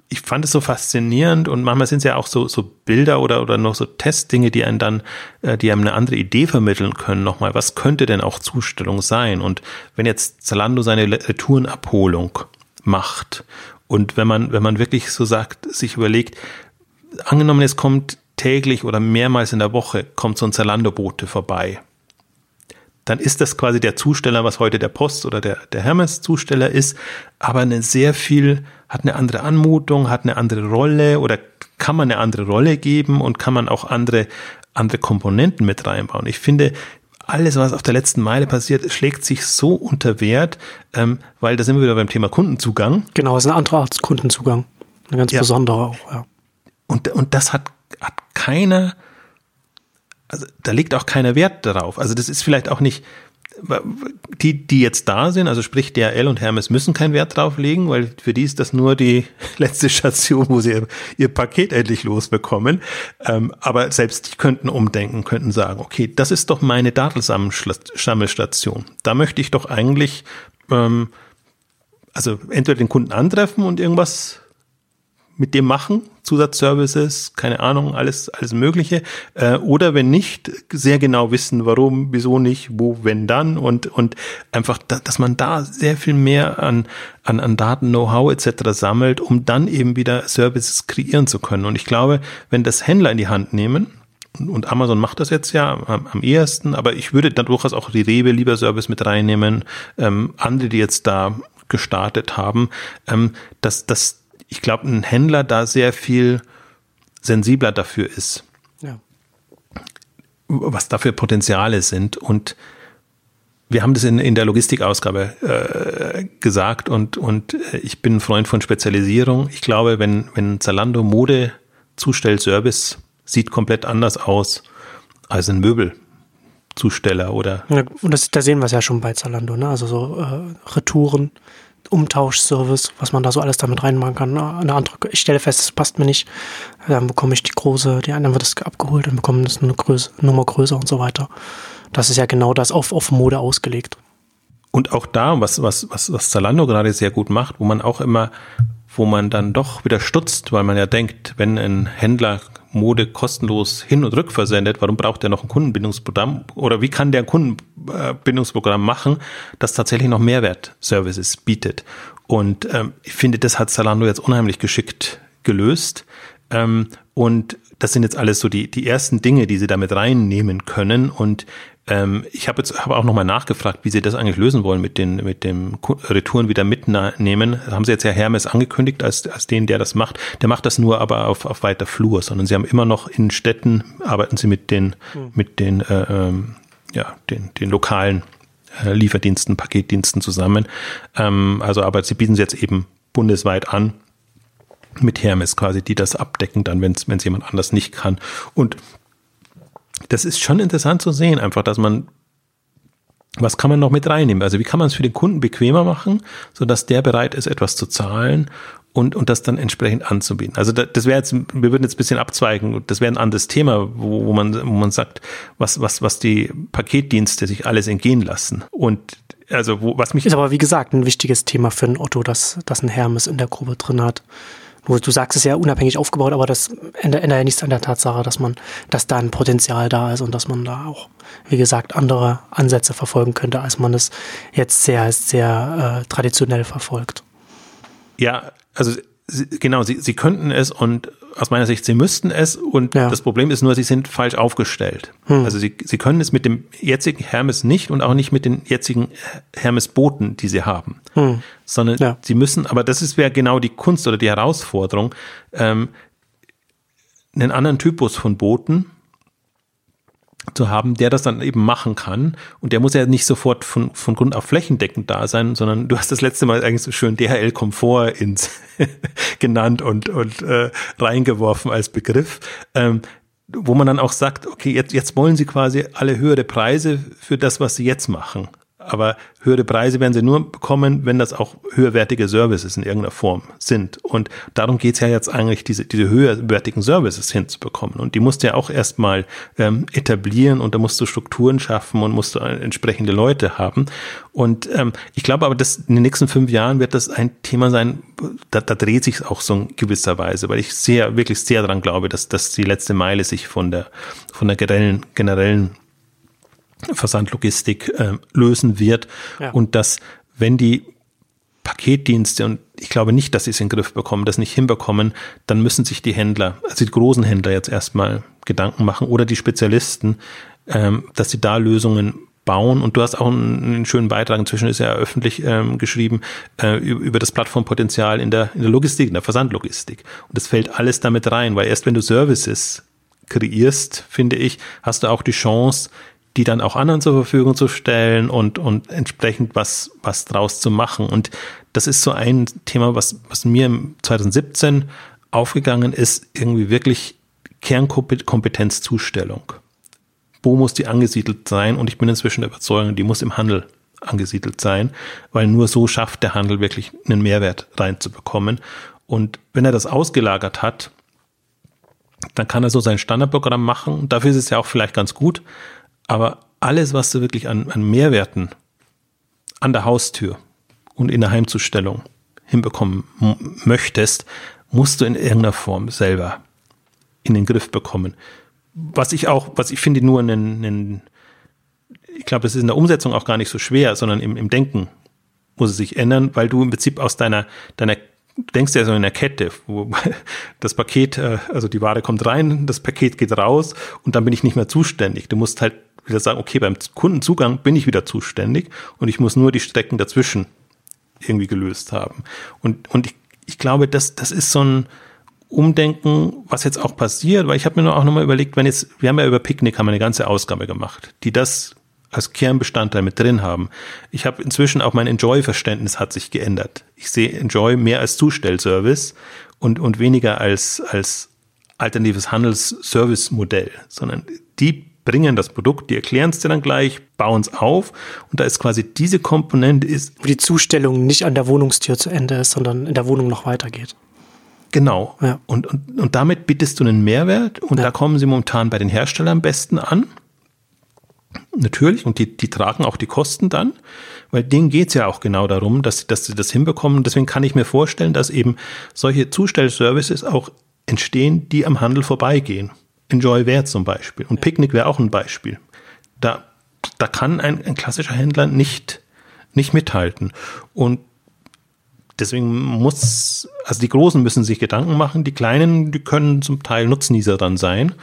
ich fand es so faszinierend und manchmal sind es ja auch so, so Bilder oder, oder noch so Testdinge, die einen dann, äh, die einem eine andere Idee vermitteln können nochmal. Was könnte denn auch Zustellung sein? Und wenn jetzt Zalando seine Retourenabholung macht und wenn man, wenn man wirklich so sagt, sich überlegt, angenommen, es kommt täglich oder mehrmals in der Woche kommt so ein Zalando-Bote vorbei, dann ist das quasi der Zusteller, was heute der Post oder der, der Hermes-Zusteller ist, aber eine sehr viel hat eine andere Anmutung, hat eine andere Rolle oder kann man eine andere Rolle geben und kann man auch andere, andere Komponenten mit reinbauen. Ich finde, alles, was auf der letzten Meile passiert, schlägt sich so unter Wert, ähm, weil da sind wir wieder beim Thema Kundenzugang. Genau, es ist eine andere Art Kundenzugang. Eine ganz ja. besondere auch, ja. Und, und das hat, hat keiner, also da legt auch keiner Wert darauf. Also das ist vielleicht auch nicht, die, die jetzt da sind, also sprich DHL und Hermes müssen keinen Wert drauf legen, weil für die ist das nur die letzte Station, wo sie ihr, ihr Paket endlich losbekommen. Ähm, aber selbst die könnten umdenken, könnten sagen, okay, das ist doch meine Datensammelstation. Da möchte ich doch eigentlich, ähm, also entweder den Kunden antreffen und irgendwas mit dem machen, Zusatzservices, keine Ahnung, alles, alles Mögliche. Äh, oder wenn nicht, sehr genau wissen, warum, wieso nicht, wo, wenn dann und, und einfach, da, dass man da sehr viel mehr an, an, an Daten, Know-how etc. sammelt, um dann eben wieder Services kreieren zu können. Und ich glaube, wenn das Händler in die Hand nehmen, und Amazon macht das jetzt ja am, am ehesten, aber ich würde da durchaus auch die Rewe lieber Service mit reinnehmen, ähm, andere, die jetzt da gestartet haben, ähm, dass, dass ich glaube, ein Händler da sehr viel sensibler dafür ist. Ja. Was dafür Potenziale sind. Und wir haben das in, in der Logistikausgabe äh, gesagt und, und äh, ich bin ein Freund von Spezialisierung. Ich glaube, wenn, wenn Zalando Mode zustellt, Service sieht komplett anders aus als ein Möbelzusteller oder. Ja, und das, da sehen wir es ja schon bei Zalando, ne? Also so äh, Retouren Umtauschservice, was man da so alles damit reinmachen kann. Eine andere, ich stelle fest, es passt mir nicht. Dann bekomme ich die große, die anderen wird das abgeholt, dann bekommen das eine Größe, Nummer größer und so weiter. Das ist ja genau das auf, auf Mode ausgelegt. Und auch da, was, was, was, was Zalando gerade sehr gut macht, wo man auch immer, wo man dann doch wieder stutzt, weil man ja denkt, wenn ein Händler Mode kostenlos hin und rück versendet, warum braucht er noch ein Kundenbindungsprogramm? Oder wie kann der ein Kundenbindungsprogramm machen, das tatsächlich noch Mehrwert-Services bietet? Und ähm, ich finde, das hat Zalando jetzt unheimlich geschickt gelöst. Ähm, und das sind jetzt alles so die, die ersten Dinge, die sie damit reinnehmen können. Und ähm, ich habe jetzt hab auch nochmal nachgefragt, wie sie das eigentlich lösen wollen mit den mit dem Retouren wieder mitnehmen. Haben sie jetzt ja Hermes angekündigt als, als den, der das macht. Der macht das nur aber auf, auf weiter Flur, sondern sie haben immer noch in Städten, arbeiten sie mit den, mhm. mit den, äh, ähm, ja, den, den lokalen äh, Lieferdiensten, Paketdiensten zusammen. Ähm, also aber sie bieten sie jetzt eben bundesweit an mit Hermes quasi, die das abdecken dann, wenn es jemand anders nicht kann. Und das ist schon interessant zu sehen, einfach, dass man, was kann man noch mit reinnehmen? Also wie kann man es für den Kunden bequemer machen, so dass der bereit ist, etwas zu zahlen und, und das dann entsprechend anzubieten. Also das, das wäre jetzt, wir würden jetzt ein bisschen abzweigen, das wäre ein anderes Thema, wo, wo man, wo man sagt, was, was, was die Paketdienste sich alles entgehen lassen. Und also wo, was mich. Ist aber wie gesagt ein wichtiges Thema für ein Otto, dass, dass ein Hermes in der Gruppe drin hat. Du, du sagst es ja unabhängig aufgebaut, aber das ändert, ja nichts an der Tatsache, dass man, dass da ein Potenzial da ist und dass man da auch, wie gesagt, andere Ansätze verfolgen könnte, als man es jetzt sehr, sehr äh, traditionell verfolgt. Ja, also genau, sie, sie könnten es und aus meiner Sicht, sie müssten es und ja. das Problem ist nur, sie sind falsch aufgestellt. Hm. Also sie, sie können es mit dem jetzigen Hermes nicht und auch nicht mit den jetzigen Hermes-Booten, die sie haben. Hm. Sondern ja. sie müssen, aber das ist wäre genau die Kunst oder die Herausforderung, ähm, einen anderen Typus von Booten zu haben, der das dann eben machen kann. Und der muss ja nicht sofort von, von Grund auf flächendeckend da sein, sondern du hast das letzte Mal eigentlich so schön DHL Komfort ins genannt und, und äh, reingeworfen als Begriff. Ähm, wo man dann auch sagt, okay, jetzt, jetzt wollen sie quasi alle höhere Preise für das, was sie jetzt machen aber höhere Preise werden sie nur bekommen, wenn das auch höherwertige Services in irgendeiner Form sind. Und darum geht's ja jetzt eigentlich, diese, diese höherwertigen Services hinzubekommen. Und die musst du ja auch erstmal ähm, etablieren und da musst du Strukturen schaffen und musst du entsprechende Leute haben. Und ähm, ich glaube aber, dass in den nächsten fünf Jahren wird das ein Thema sein, da, da dreht sich auch so in gewisser Weise, weil ich sehr, wirklich sehr daran glaube, dass, dass die letzte Meile sich von der, von der generellen, generellen Versandlogistik äh, lösen wird ja. und dass, wenn die Paketdienste, und ich glaube nicht, dass sie es in den Griff bekommen, das nicht hinbekommen, dann müssen sich die Händler, also die großen Händler jetzt erstmal Gedanken machen oder die Spezialisten, ähm, dass sie da Lösungen bauen. Und du hast auch einen, einen schönen Beitrag, inzwischen ist er öffentlich ähm, geschrieben, äh, über das Plattformpotenzial in der, in der Logistik, in der Versandlogistik. Und das fällt alles damit rein, weil erst wenn du Services kreierst, finde ich, hast du auch die Chance, die dann auch anderen zur Verfügung zu stellen und, und entsprechend was, was draus zu machen. Und das ist so ein Thema, was, was mir 2017 aufgegangen ist, irgendwie wirklich Kernkompetenzzustellung. Wo muss die angesiedelt sein? Und ich bin inzwischen der Überzeugung, die muss im Handel angesiedelt sein, weil nur so schafft der Handel wirklich einen Mehrwert reinzubekommen. Und wenn er das ausgelagert hat, dann kann er so sein Standardprogramm machen. Dafür ist es ja auch vielleicht ganz gut. Aber alles, was du wirklich an, an Mehrwerten an der Haustür und in der Heimzustellung hinbekommen möchtest, musst du in irgendeiner Form selber in den Griff bekommen. Was ich auch, was ich finde, nur einen, einen ich glaube, das ist in der Umsetzung auch gar nicht so schwer, sondern im, im Denken muss es sich ändern, weil du im Prinzip aus deiner, deiner du denkst ja so in der Kette, wo das Paket, äh, also die Ware kommt rein, das Paket geht raus und dann bin ich nicht mehr zuständig. Du musst halt wieder sagen, okay, beim Kundenzugang bin ich wieder zuständig und ich muss nur die Strecken dazwischen irgendwie gelöst haben. Und, und ich, ich glaube, das, das ist so ein Umdenken, was jetzt auch passiert, weil ich habe mir nur auch nochmal überlegt, wenn jetzt, wir haben ja über Picknick haben wir eine ganze Ausgabe gemacht, die das als Kernbestandteil mit drin haben. Ich habe inzwischen auch mein Enjoy-Verständnis hat sich geändert. Ich sehe Enjoy mehr als Zustellservice und, und weniger als, als alternatives Handelsservice-Modell, sondern die bringen das Produkt, die erklären es dir dann gleich, bauen es auf und da ist quasi diese Komponente ist. Wo die Zustellung nicht an der Wohnungstür zu Ende ist, sondern in der Wohnung noch weitergeht. Genau. Ja. Und, und, und damit bietest du einen Mehrwert und ja. da kommen sie momentan bei den Herstellern am besten an. Natürlich, und die, die tragen auch die Kosten dann, weil denen geht's ja auch genau darum, dass, dass sie das hinbekommen. Deswegen kann ich mir vorstellen, dass eben solche Zustellservices auch entstehen, die am Handel vorbeigehen. Enjoy wäre zum Beispiel. Und Picknick wäre auch ein Beispiel. Da, da kann ein, ein klassischer Händler nicht, nicht mithalten. Und deswegen muss, also die Großen müssen sich Gedanken machen, die Kleinen, die können zum Teil Nutznießer dann sein.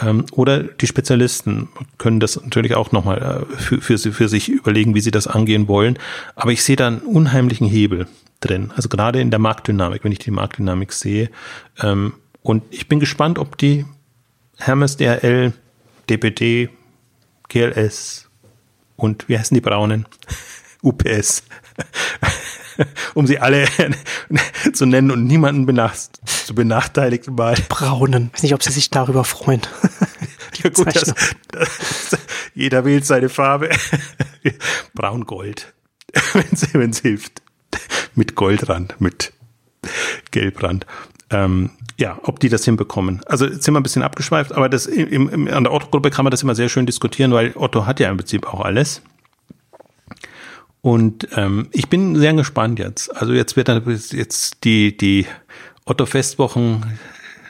Ähm, oder die Spezialisten können das natürlich auch nochmal äh, für, für, für sich überlegen, wie sie das angehen wollen. Aber ich sehe da einen unheimlichen Hebel drin. Also gerade in der Marktdynamik, wenn ich die Marktdynamik sehe. Ähm, und ich bin gespannt, ob die Hermes, DRL, DPD, GLS und wie heißen die Braunen? UPS. um sie alle zu nennen und niemanden benacht, zu benachteiligt mal. Braunen. Ich weiß nicht, ob sie sich darüber freuen. ja, gut, das, das, jeder wählt seine Farbe. Braun-Gold. wenn es hilft. Mit Goldrand, mit Gelbrand. Ähm, ja, ob die das hinbekommen. Also jetzt sind wir ein bisschen abgeschweift, aber das im, im, an der Otto-Gruppe kann man das immer sehr schön diskutieren, weil Otto hat ja im Prinzip auch alles. Und ähm, ich bin sehr gespannt jetzt. Also jetzt wird dann jetzt die, die Otto-Festwochen,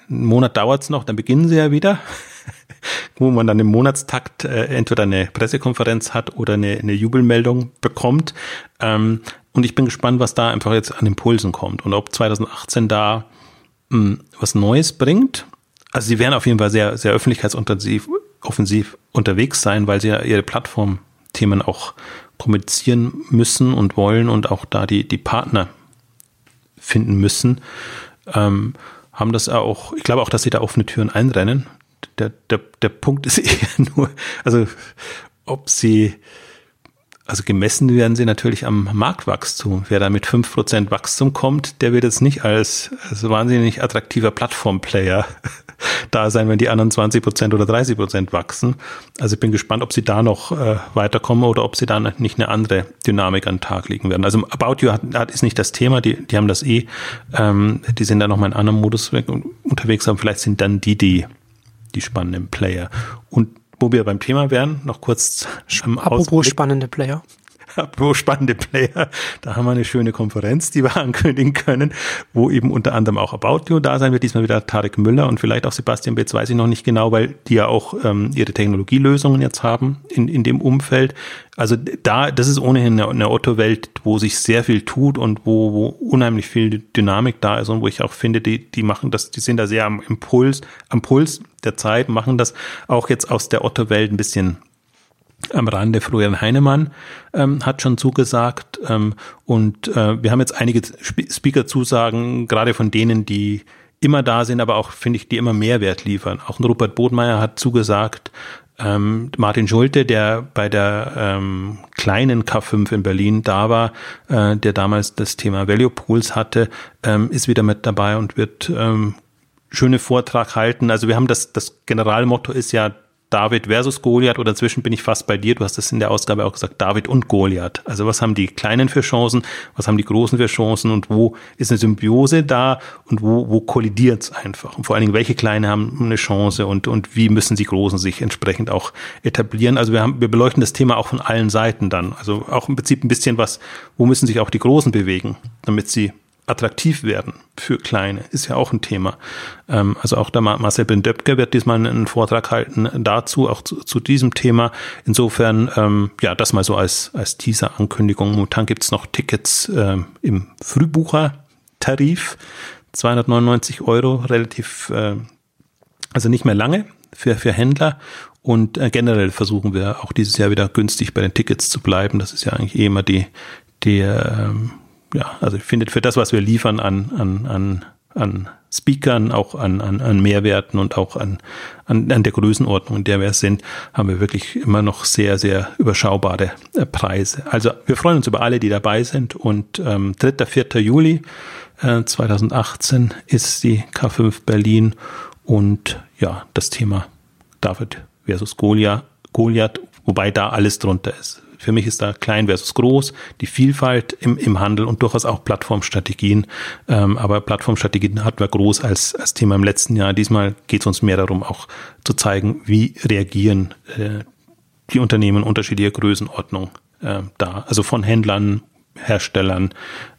einen Monat dauert's noch, dann beginnen sie ja wieder, wo man dann im Monatstakt äh, entweder eine Pressekonferenz hat oder eine, eine Jubelmeldung bekommt. Ähm, und ich bin gespannt, was da einfach jetzt an Impulsen kommt und ob 2018 da mh, hm, was Neues bringt. Also sie werden auf jeden Fall sehr, sehr öffentlichkeitsoffensiv offensiv unterwegs sein, weil sie ja ihre Plattformthemen auch kommunizieren müssen und wollen und auch da die, die Partner finden müssen, ähm, haben das auch, ich glaube auch, dass sie da offene Türen einrennen. Der, der, der Punkt ist eher nur, also ob sie, also gemessen werden sie natürlich am Marktwachstum. Wer da mit fünf Prozent Wachstum kommt, der wird jetzt nicht als, als wahnsinnig attraktiver Plattformplayer da sein, wenn die anderen 20 Prozent oder 30 Prozent wachsen. Also ich bin gespannt, ob sie da noch äh, weiterkommen oder ob sie da nicht eine andere Dynamik an den Tag legen werden. Also About You hat, hat, ist nicht das Thema, die, die haben das eh, ähm, die sind da nochmal in einem anderen Modus weg, unterwegs, aber vielleicht sind dann die, die, die spannenden Player. Und wo wir beim Thema wären, noch kurz ähm, Apropos Ausblick. spannende Player. Apropos spannende Player, da haben wir eine schöne Konferenz, die wir ankündigen können, wo eben unter anderem auch About You da sein wird. Diesmal wieder Tarek Müller und vielleicht auch Sebastian Betz, weiß ich noch nicht genau, weil die ja auch ähm, ihre Technologielösungen jetzt haben in, in dem Umfeld. Also da, das ist ohnehin eine, eine Otto-Welt, wo sich sehr viel tut und wo, wo unheimlich viel Dynamik da ist und wo ich auch finde, die, die machen das, die sind da sehr am Impuls, am Puls der Zeit, machen das auch jetzt aus der Otto-Welt ein bisschen am Rande Florian Heinemann ähm, hat schon zugesagt ähm, und äh, wir haben jetzt einige Speaker-Zusagen, gerade von denen, die immer da sind, aber auch, finde ich, die immer Mehrwert liefern. Auch ein Rupert Bodmeier hat zugesagt, ähm, Martin Schulte, der bei der ähm, kleinen K5 in Berlin da war, äh, der damals das Thema Value Pools hatte, ähm, ist wieder mit dabei und wird ähm, schöne Vortrag halten. Also wir haben das, das Generalmotto ist ja David versus Goliath oder inzwischen bin ich fast bei dir. Du hast es in der Ausgabe auch gesagt, David und Goliath. Also was haben die Kleinen für Chancen, was haben die Großen für Chancen und wo ist eine Symbiose da und wo, wo kollidiert es einfach? Und vor allen Dingen, welche Kleine haben eine Chance und, und wie müssen die Großen sich entsprechend auch etablieren? Also wir haben, wir beleuchten das Thema auch von allen Seiten dann. Also auch im Prinzip ein bisschen was, wo müssen sich auch die Großen bewegen, damit sie attraktiv werden für Kleine, ist ja auch ein Thema. Ähm, also auch der Marcel Ben-Döpke wird diesmal einen Vortrag halten dazu, auch zu, zu diesem Thema. Insofern, ähm, ja, das mal so als, als Teaser-Ankündigung. Momentan gibt's noch Tickets ähm, im Frühbucher-Tarif, 299 Euro, relativ, äh, also nicht mehr lange für, für Händler. Und äh, generell versuchen wir auch dieses Jahr wieder günstig bei den Tickets zu bleiben. Das ist ja eigentlich eh immer die, die ähm, ja, also ich finde, für das, was wir liefern an, an, an, an Speakern, auch an, an, an Mehrwerten und auch an, an, an der Größenordnung, in der wir sind, haben wir wirklich immer noch sehr, sehr überschaubare äh, Preise. Also wir freuen uns über alle, die dabei sind und ähm, 3. 4. Juli äh, 2018 ist die K5 Berlin und ja, das Thema David versus Goliath, Goliath, wobei da alles drunter ist. Für mich ist da klein versus groß, die Vielfalt im, im Handel und durchaus auch Plattformstrategien. Ähm, aber Plattformstrategien hatten wir groß als, als Thema im letzten Jahr. Diesmal geht es uns mehr darum, auch zu zeigen, wie reagieren äh, die Unternehmen unterschiedlicher Größenordnung äh, da. Also von Händlern, Herstellern,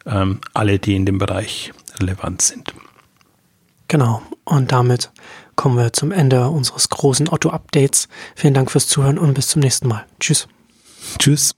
ähm, alle, die in dem Bereich relevant sind. Genau. Und damit kommen wir zum Ende unseres großen Otto-Updates. Vielen Dank fürs Zuhören und bis zum nächsten Mal. Tschüss. Tschüss.